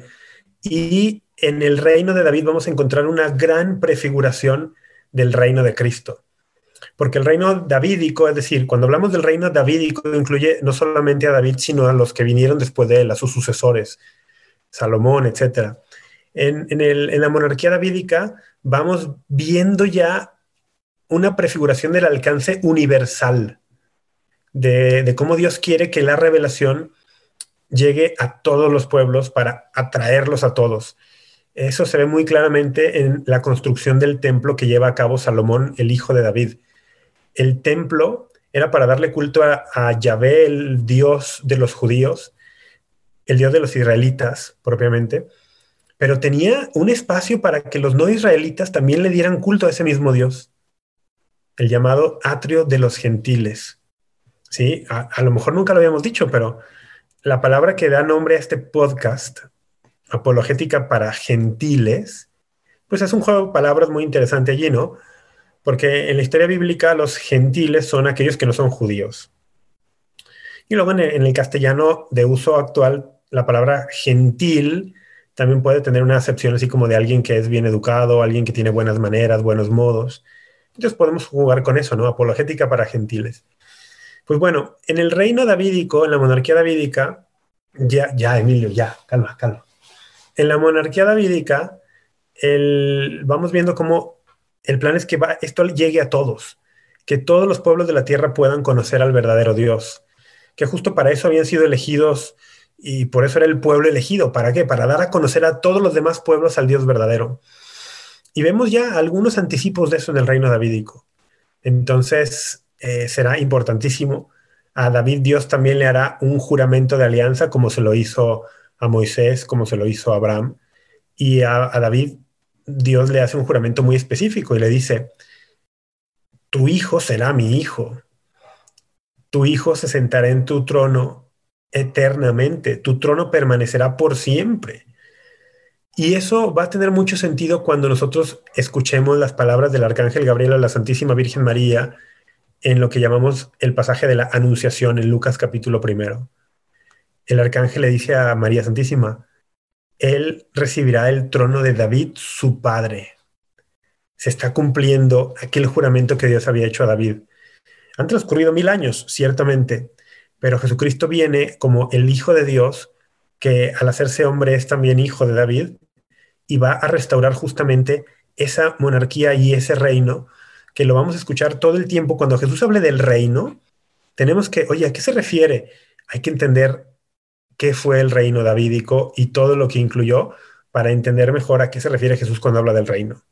Y en el reino de David vamos a encontrar una gran prefiguración del reino de Cristo. Porque el reino davídico, es decir, cuando hablamos del reino davídico, incluye no solamente a David, sino a los que vinieron después de él, a sus sucesores, Salomón, etc. En, en, el, en la monarquía davídica vamos viendo ya una prefiguración del alcance universal, de, de cómo Dios quiere que la revelación llegue a todos los pueblos para atraerlos a todos. Eso se ve muy claramente en la construcción del templo que lleva a cabo Salomón, el hijo de David. El templo era para darle culto a, Yahvé, el Dios de los judíos, el Dios de los israelitas propiamente, pero tenía un espacio para que los no israelitas también le dieran culto a ese mismo Dios, el llamado atrio de los gentiles. Sí, a lo mejor nunca lo habíamos dicho, pero la palabra que da nombre a este podcast, apologética para gentiles, pues es un juego de palabras muy interesante allí, ¿no? Porque en la historia bíblica los gentiles son aquellos que no son judíos. Y luego en el, castellano de uso actual, la palabra gentil también puede tener una acepción así como de alguien que es bien educado, alguien que tiene buenas maneras, buenos modos. Entonces podemos jugar con eso, ¿no? Apologética para gentiles. Pues bueno, en el reino davídico, en la monarquía davídica, ya, ya, Emilio, ya, calma, calma. En la monarquía davídica, el, vamos viendo cómo el plan es que va, esto llegue a todos, que todos los pueblos de la tierra puedan conocer al verdadero Dios, que justo para eso habían sido elegidos y por eso era el pueblo elegido. ¿Para qué? Para dar a conocer a todos los demás pueblos al Dios verdadero. Y vemos ya algunos anticipos de eso en el reino davídico. Entonces, eh, será importantísimo. A David Dios también le hará un juramento de alianza, como se lo hizo a Moisés, como se lo hizo a Abraham. Y a, a David Dios le hace un juramento muy específico y le dice, tu hijo será mi hijo, tu hijo se sentará en tu trono eternamente, tu trono permanecerá por siempre. Y eso va a tener mucho sentido cuando nosotros escuchemos las palabras del arcángel Gabriel a la Santísima Virgen María en lo que llamamos el pasaje de la Anunciación en Lucas capítulo primero. El arcángel le dice a María Santísima, él recibirá el trono de David, su padre. Se está cumpliendo aquel juramento que Dios había hecho a David. Han transcurrido mil años, ciertamente, pero Jesucristo viene como el Hijo de Dios, que al hacerse hombre es también hijo de David, y va a restaurar justamente esa monarquía y ese reino, que lo vamos a escuchar todo el tiempo. Cuando Jesús hable del reino, tenemos que, oye, ¿a qué se refiere? Hay que entender qué fue el reino davídico y todo lo que incluyó para entender mejor a qué se refiere Jesús cuando habla del reino.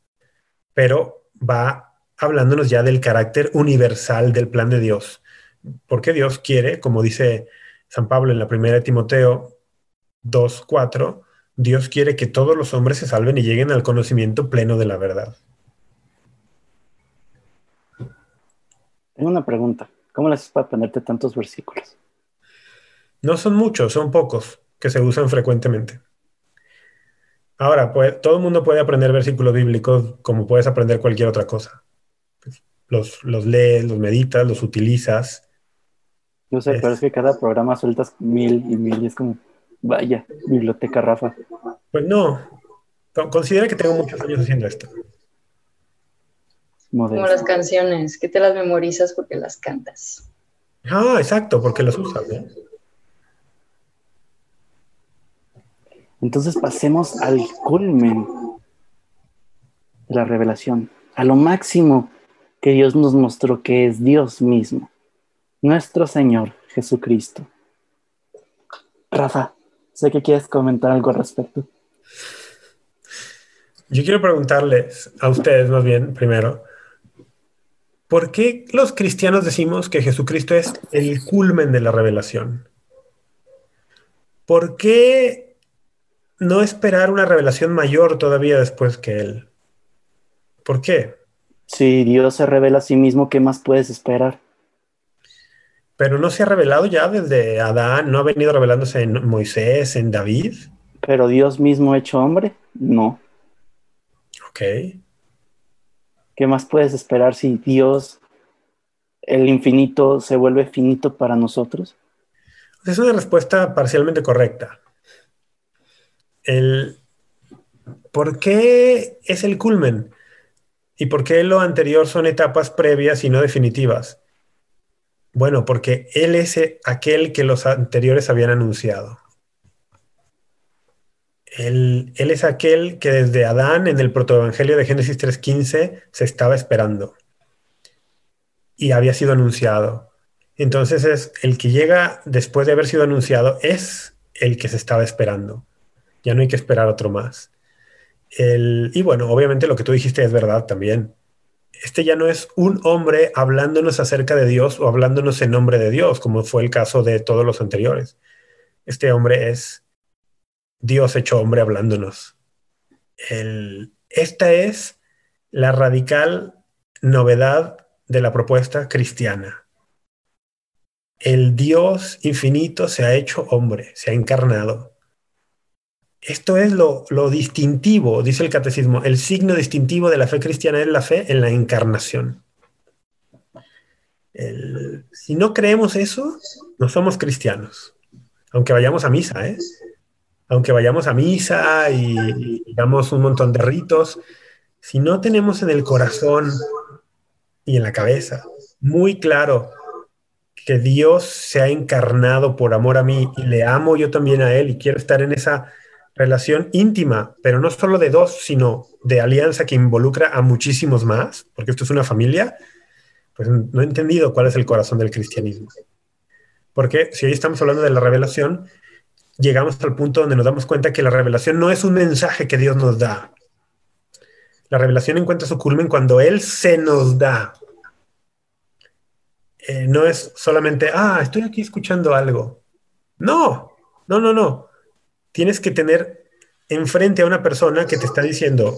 Pero va hablándonos ya del carácter universal del plan de Dios. Porque Dios quiere, como dice San Pablo en la primera de Timoteo 2.4, Dios quiere que todos los hombres se salven y lleguen al conocimiento pleno de la verdad. Tengo una pregunta. ¿Cómo le haces para aprenderte tantos versículos? No son muchos, son pocos. que se usan frecuentemente. Ahora, pues, todo el mundo puede aprender versículos bíblicos como puedes aprender cualquier otra cosa. Los, los lees, los meditas, los utilizas. Yo sé, pero es que cada programa sueltas mil y mil y es como, vaya, biblioteca Rafa. Pues no, considera que tengo muchos años haciendo esto. Como las canciones, que te las memorizas porque las cantas. Ah, exacto, porque las usas, Entonces pasemos al culmen de la revelación, a lo máximo que Dios nos mostró que es Dios mismo, nuestro Señor Jesucristo. Rafa, sé que quieres comentar algo al respecto. Yo quiero preguntarles a ustedes más bien primero, ¿por qué los cristianos decimos que Jesucristo es el culmen de la revelación? ¿Por qué no esperar una revelación mayor todavía después que Él? ¿Por qué? Si Dios se revela a sí mismo, ¿qué más puedes esperar? Pero no se ha revelado ya desde Adán, no ha venido revelándose en Moisés, en David. Pero Dios mismo hecho hombre, no. ¿Qué más puedes esperar si Dios, el infinito, se vuelve finito para nosotros? Es una respuesta parcialmente correcta. El, ¿Por qué es el culmen? ¿Y por qué lo anterior son etapas previas y no definitivas? Bueno, porque Él es aquel que los anteriores habían anunciado. Él, es aquel que desde Adán en el protoevangelio de Génesis 3.15 se estaba esperando y había sido anunciado. Entonces es el que llega después de haber sido anunciado es el que se estaba esperando. Ya no hay que esperar otro más. y bueno, obviamente lo que tú dijiste es verdad también. Este ya no es un hombre hablándonos acerca de Dios o hablándonos en nombre de Dios, como fue el caso de todos los anteriores. Este hombre es Dios hecho hombre hablándonos. esta es la radical novedad de la propuesta cristiana. El Dios infinito se ha hecho hombre, se ha encarnado. Esto es lo, distintivo, dice el catecismo, el signo distintivo de la fe cristiana es la fe en la encarnación. si no creemos eso, no somos cristianos, aunque vayamos a misa, ¿eh? aunque vayamos a misa y, digamos un montón de ritos, si no tenemos en el corazón y en la cabeza muy claro que Dios se ha encarnado por amor a mí y le amo yo también a Él y quiero estar en esa relación íntima, pero no solo de dos, sino de alianza que involucra a muchísimos más, porque esto es una familia, pues no he entendido cuál es el corazón del cristianismo. Porque si hoy estamos hablando de la revelación, llegamos al punto donde nos damos cuenta que la revelación no es un mensaje que Dios nos da. La revelación encuentra su culmen cuando Él se nos da. Eh, no es solamente, ah, estoy aquí escuchando algo. No, no, no, no. Tienes que tener enfrente a una persona que te está diciendo,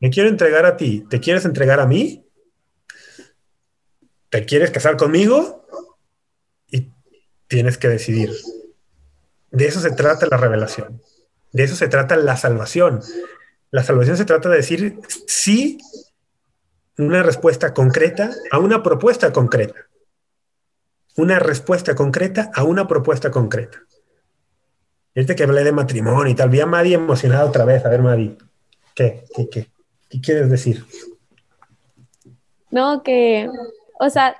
me quiero entregar a ti, ¿te quieres entregar a mí? ¿Te quieres casar conmigo? Y tienes que decidir. De eso se trata la revelación. De eso se trata la salvación. La salvación se trata de decir sí, una respuesta concreta a una propuesta concreta. Una respuesta concreta a una propuesta concreta. Este que hablé de matrimonio y tal, vi a Madi emocionada otra vez. A ver, Madi, ¿qué, qué, qué, qué quieres decir? No, que, o sea,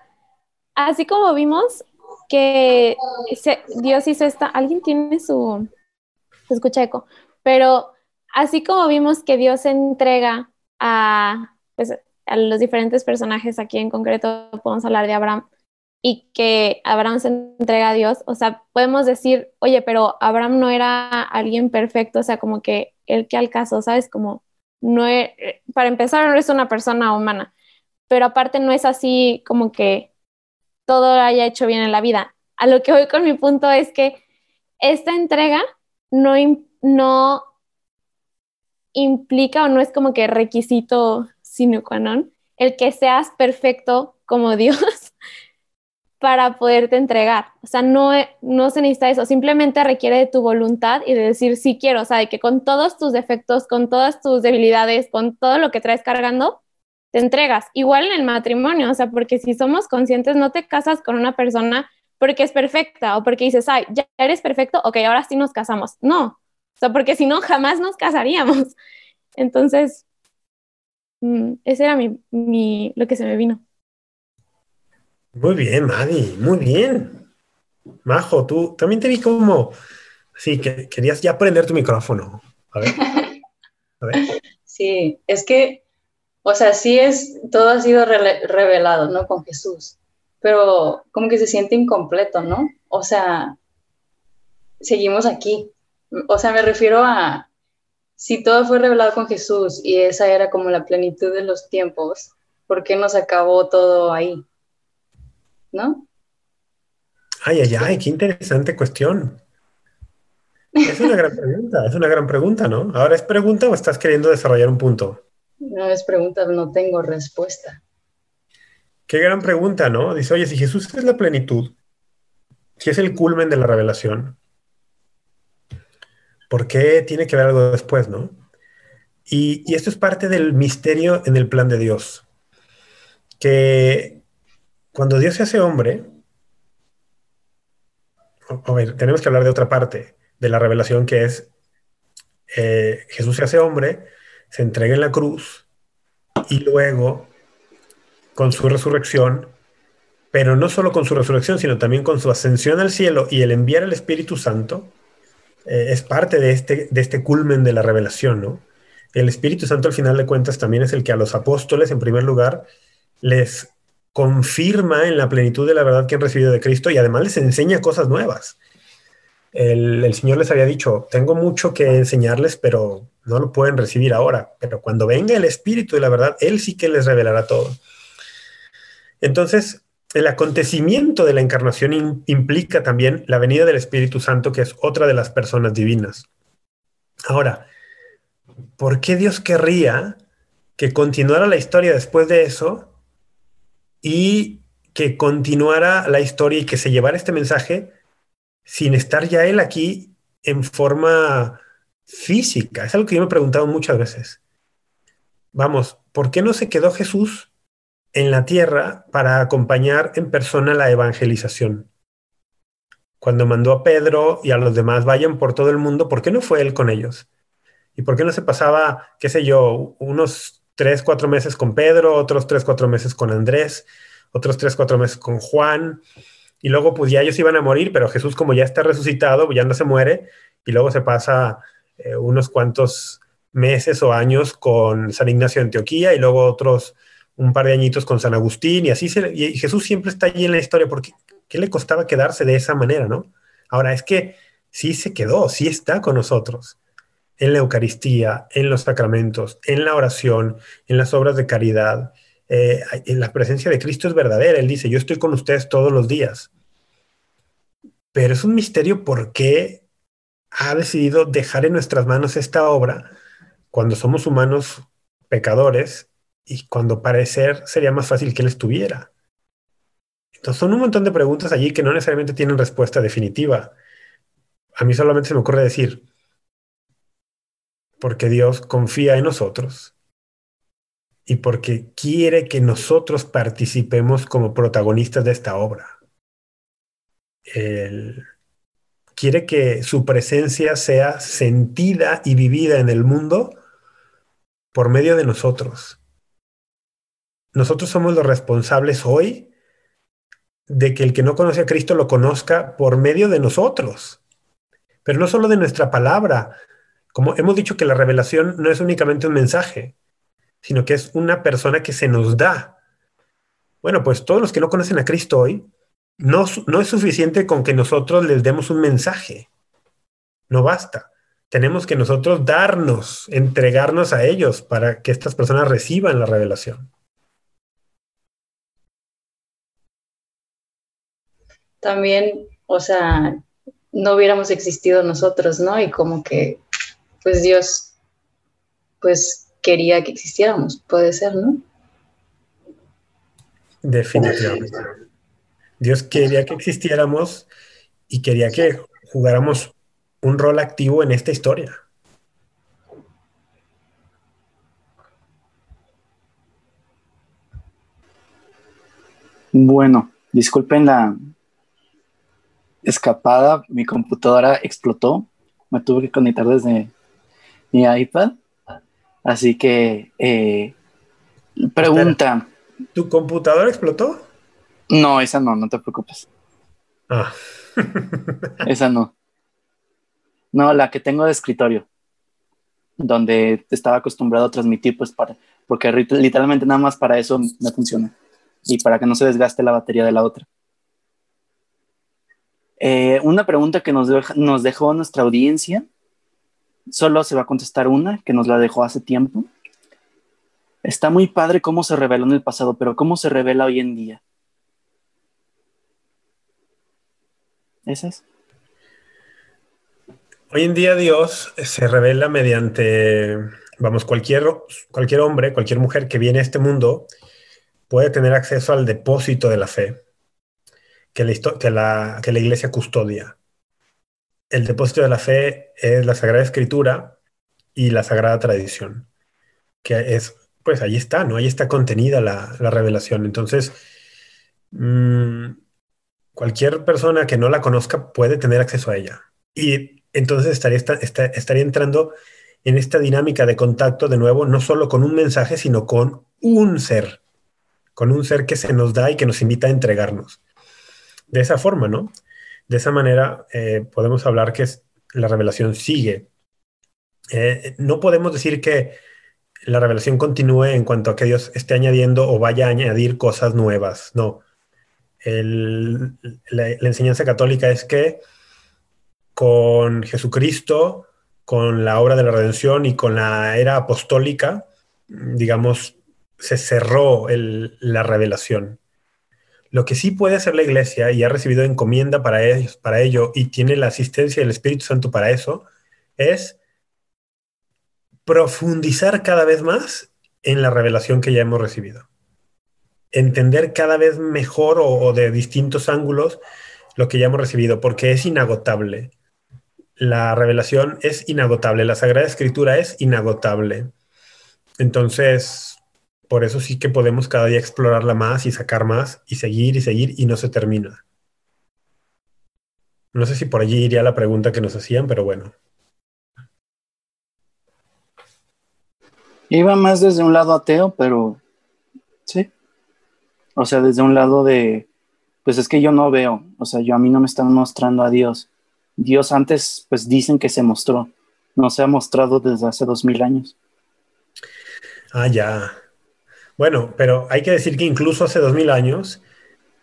así como vimos, que Dios hizo esta, alguien tiene su, se escucha eco, pero así como vimos que Dios entrega a, pues, a los diferentes personajes, aquí en concreto podemos hablar de Abraham, y que Abraham se entrega a Dios, o sea, podemos decir, oye, pero Abraham no era alguien perfecto, o sea, como que él que al caso, ¿sabes? Como, no es, para empezar, no es una persona humana, pero aparte no es así como que todo haya hecho bien en la vida. A lo que voy con mi punto es que esta entrega no, no implica o no es como que requisito sine qua non el que seas perfecto como *laughs* Dios, para poderte entregar. O sea, no, no se necesita eso, simplemente requiere de tu voluntad y de decir sí quiero, o sea, de que con todos tus defectos, con todas tus debilidades, con todo lo que traes cargando, te entregas. Igual en el matrimonio, o sea, porque si somos conscientes, no te casas con una persona porque es perfecta o porque dices, ay, ya eres perfecto, ok, ahora sí nos casamos. No, o sea, porque si no, jamás nos casaríamos. Entonces, mm, ese era mi, mi, lo que se me vino. Muy bien, Madi, muy bien. Majo, tú también te vi como, sí, que querías ya prender tu micrófono. A ver. *laughs* Sí, es que, o sea, sí es, todo ha sido revelado, ¿no? Con Jesús, pero como que se siente incompleto, ¿no? O sea, seguimos aquí. O sea, me refiero a, si todo fue revelado con Jesús y esa era como la plenitud de los tiempos, ¿por qué nos acabó todo ahí? ¿No? Ay, ay, ay, qué interesante cuestión. Es una gran pregunta, es una gran pregunta, ¿no? Ahora es pregunta o estás queriendo desarrollar un punto? No es pregunta, no tengo respuesta. Qué gran pregunta, ¿no? Dice, oye, si Jesús es la plenitud, si es el culmen de la revelación, ¿por qué tiene que haber algo después, no? Y, y esto es parte del misterio en el plan de Dios, que cuando Dios se hace hombre, tenemos que hablar de otra parte de la revelación que es eh, Jesús se hace hombre, se entrega en la cruz y luego con su resurrección, pero no solo con su resurrección, sino también con su ascensión al cielo y el enviar al Espíritu Santo, eh, es parte de este, de este culmen de la revelación, ¿no? El Espíritu Santo al final de cuentas también es el que a los apóstoles, en primer lugar, les confirma en la plenitud de la verdad que han recibido de Cristo y además les enseña cosas nuevas. El, Señor les había dicho, tengo mucho que enseñarles, pero no lo pueden recibir ahora. Pero cuando venga el Espíritu de la verdad, Él sí que les revelará todo. Entonces, el acontecimiento de la encarnación implica también la venida del Espíritu Santo, que es otra de las personas divinas. Ahora, ¿por qué Dios querría que continuara la historia después de eso y que continuara la historia y que se llevara este mensaje sin estar ya él aquí en forma física. Es algo que yo me he preguntado muchas veces. Vamos, ¿por qué no se quedó Jesús en la tierra para acompañar en persona la evangelización? Cuando mandó a Pedro y a los demás vayan por todo el mundo, ¿por qué no fue él con ellos? ¿Y por qué no se pasaba, qué sé yo, unos tres, cuatro meses con Pedro, otros tres, cuatro meses con Andrés, otros tres, cuatro meses con Juan, y luego pues ya ellos iban a morir, pero Jesús como ya está resucitado, pues, ya no se muere, y luego se pasa eh, unos cuantos meses o años con San Ignacio de Antioquía, y luego otros un par de añitos con San Agustín, y así se, y Jesús siempre está allí en la historia, porque ¿qué le costaba quedarse de esa manera, no? Ahora es que sí se quedó, sí está con nosotros en la Eucaristía, en los sacramentos, en la oración, en las obras de caridad. Eh, en la presencia de Cristo es verdadera. Él dice, yo estoy con ustedes todos los días. Pero es un misterio por qué ha decidido dejar en nuestras manos esta obra cuando somos humanos pecadores y cuando parecer sería más fácil que Él estuviera. Entonces son un montón de preguntas allí que no necesariamente tienen respuesta definitiva. A mí solamente se me ocurre decir, porque Dios confía en nosotros y porque quiere que nosotros participemos como protagonistas de esta obra. Él quiere que su presencia sea sentida y vivida en el mundo por medio de nosotros. Nosotros somos los responsables hoy de que el que no conoce a Cristo lo conozca por medio de nosotros, pero no solo de nuestra palabra, como hemos dicho que la revelación no es únicamente un mensaje, sino que es una persona que se nos da. Bueno, pues todos los que no conocen a Cristo hoy, no, no es suficiente con que nosotros les demos un mensaje. No basta. Tenemos que nosotros darnos, entregarnos a ellos para que estas personas reciban la revelación. También, o sea, no hubiéramos existido nosotros, ¿no? Y como que pues Dios pues quería que existiéramos, puede ser, ¿no? Definitivamente. Dios quería que existiéramos y quería que jugáramos un rol activo en esta historia. Bueno, disculpen la escapada, mi computadora explotó, me tuve que conectar desde mi iPad, así que eh, pregunta. ¿Tu computadora explotó? No, esa no, no te preocupes. Ah. *laughs* esa no. No, la que tengo de escritorio, donde estaba acostumbrado a transmitir, pues para, porque literalmente nada más para eso me funciona y para que no se desgaste la batería de la otra. Eh, una pregunta que nos, nos dejó nuestra audiencia, solo se va a contestar una, que nos la dejó hace tiempo. Está muy padre cómo se reveló en el pasado, pero ¿cómo se revela hoy en día? ¿Esa es? Hoy en día Dios se revela mediante, vamos, cualquier, cualquier hombre, cualquier mujer que viene a este mundo puede tener acceso al depósito de la fe que la, que la, iglesia custodia. El depósito de la fe es la Sagrada Escritura y la Sagrada Tradición, que es, pues ahí está, ¿no? Ahí está contenida la, revelación. Entonces, mm, cualquier persona que no la conozca puede tener acceso a ella. Y entonces estaría, estaría entrando en esta dinámica de contacto de nuevo, no solo con un mensaje, sino con un ser con un ser que se nos da y que nos invita a entregarnos. De esa forma, ¿no? De esa manera eh, podemos hablar que la revelación sigue. Eh, no podemos decir que la revelación continúe en cuanto a que Dios esté añadiendo o vaya a añadir cosas nuevas. No. la, enseñanza católica es que con Jesucristo, con la obra de la redención y con la era apostólica, digamos, se cerró la revelación. Lo que sí puede hacer la iglesia y ha recibido encomienda para, ellos, para ello y tiene la asistencia del Espíritu Santo para eso, es profundizar cada vez más en la revelación que ya hemos recibido. Entender cada vez mejor o de distintos ángulos lo que ya hemos recibido, porque es inagotable. La revelación es inagotable, la Sagrada Escritura es inagotable. Entonces, por eso sí que podemos cada día explorarla más y sacar más y seguir y seguir y no se termina. No sé si por allí iría la pregunta que nos hacían, pero bueno. Iba más desde un lado ateo, pero sí. O sea, desde un lado de, pues es que yo no veo, o sea, yo a mí no me están mostrando a Dios. Dios antes, pues dicen que se mostró, no se ha mostrado desde hace dos mil años. Ah, ya. Bueno, pero hay que decir que incluso hace dos mil años,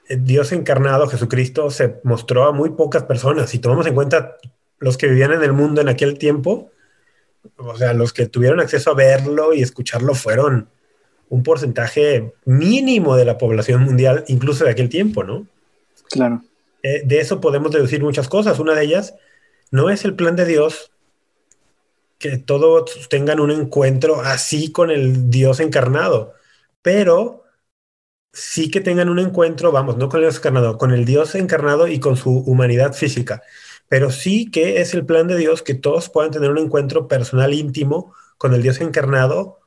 eh, Dios encarnado, Jesucristo, se mostró a muy pocas personas. Si tomamos en cuenta los que vivían en el mundo en aquel tiempo, o sea, los que tuvieron acceso a verlo y escucharlo fueron un porcentaje mínimo de la población mundial, incluso de aquel tiempo, ¿no? Claro. Eh, de eso podemos deducir muchas cosas. Una de ellas no es el plan de Dios que todos tengan un encuentro así con el Dios encarnado pero sí que tengan un encuentro, vamos, no con el Dios encarnado, con el Dios encarnado y con su humanidad física, pero sí que es el plan de Dios que todos puedan tener un encuentro personal íntimo con el Dios encarnado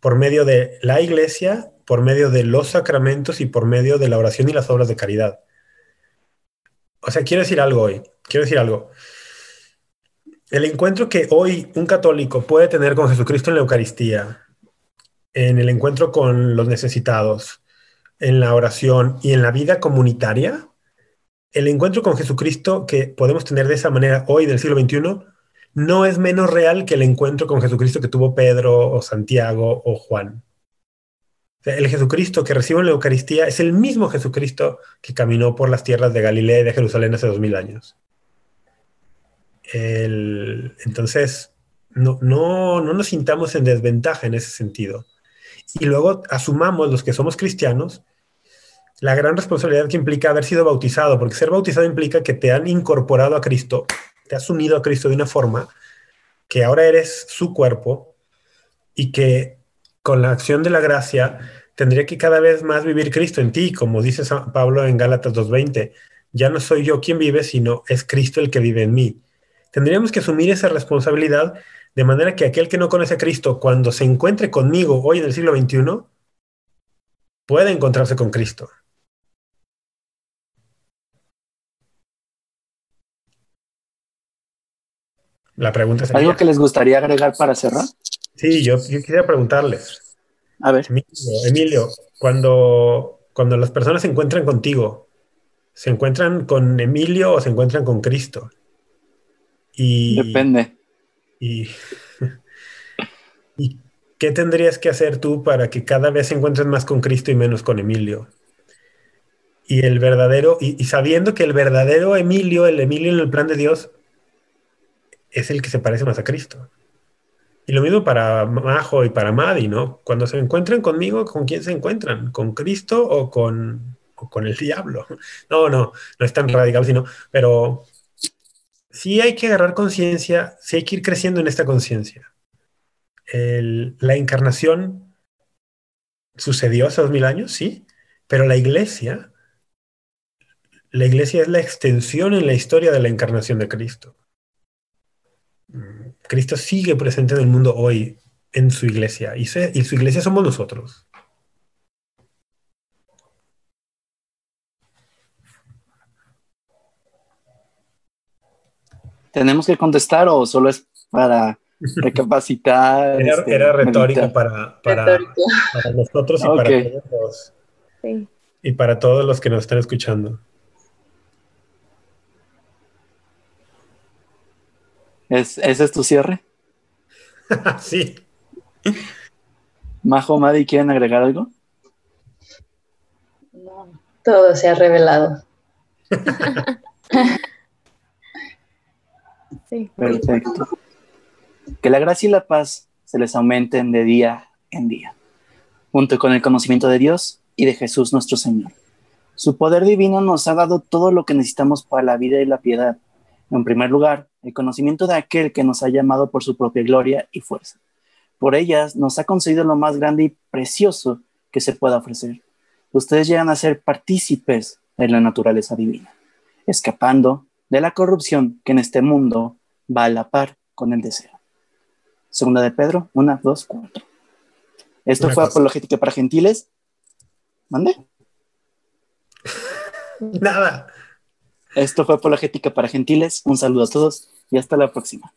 por medio de la iglesia, por medio de los sacramentos y por medio de la oración y las obras de caridad. O sea, quiero decir algo hoy, quiero decir algo. El encuentro que hoy un católico puede tener con Jesucristo en la Eucaristía, en el encuentro con los necesitados, en la oración y en la vida comunitaria, el encuentro con Jesucristo que podemos tener de esa manera hoy del siglo XXI no es menos real que el encuentro con Jesucristo que tuvo Pedro o Santiago o Juan. el Jesucristo que recibo en la Eucaristía es el mismo Jesucristo que caminó por las tierras de Galilea y de Jerusalén hace dos mil años. entonces, no, no, no nos sintamos en desventaja en ese sentido y luego asumamos los que somos cristianos la gran responsabilidad que implica haber sido bautizado, porque ser bautizado implica que te han incorporado a Cristo, te has unido a Cristo de una forma que ahora eres su cuerpo y que con la acción de la gracia te tendría que cada vez más vivir Cristo en ti, como dice Pablo en Gálatas 2.20. Ya no soy yo quien vive, sino es Cristo el que vive en mí. Tendríamos que asumir esa responsabilidad de manera que aquel que no conoce a Cristo, cuando se encuentre conmigo hoy en el siglo XXI, pueda encontrarse con Cristo. La pregunta sería... ¿Algo que les gustaría agregar para cerrar? Sí, yo, quisiera preguntarles. A ver. Emilio, cuando, cuando las personas se encuentran contigo, ¿se encuentran con Emilio o se encuentran con Cristo? Y, Depende. Y, ¿Y qué tendrías que hacer tú para que cada vez se encuentres más con Cristo y menos con Emilio? Y el verdadero, y sabiendo que el verdadero Emilio, el Emilio en el plan de Dios, es el que se parece más a Cristo. Y lo mismo para Majo y para Madi, ¿no? Cuando se encuentran conmigo, ¿con quién se encuentran? ¿Con Cristo o con, con el diablo? No, no, no es tan radical, sino, pero sí hay que agarrar conciencia, sí hay que ir creciendo en esta conciencia. La encarnación sucedió hace dos mil años, sí, pero la iglesia, la iglesia es la extensión en la historia de la encarnación de Cristo. Cristo sigue presente en el mundo hoy en su iglesia y, su iglesia somos nosotros. ¿Tenemos que contestar o solo es para *laughs* recapacitar? era, este, retórica para, nosotros y para todos. Y para todos los que nos están escuchando. ¿Es, ¿Ese es tu cierre? *laughs* sí. Majo, Madi, ¿quieren agregar algo? No, todo se ha revelado. *laughs* Perfecto. Que la gracia y la paz se les aumenten de día en día, junto con el conocimiento de Dios y de Jesús nuestro Señor. Su poder divino nos ha dado todo lo que necesitamos para la vida y la piedad en primer lugar, el conocimiento de aquel que nos ha llamado por su propia gloria y fuerza. Por ellas nos ha concedido lo más grande y precioso que se pueda ofrecer. Ustedes llegan a ser partícipes de la naturaleza divina, escapando de la corrupción que en este mundo va a la par con el deseo. Segunda de Pedro, una, dos, cuatro. Esto fue apologética para gentiles. ¿Mande? *laughs* Nada. Esto fue Apologética para Gentiles. Un saludo a todos y hasta la próxima.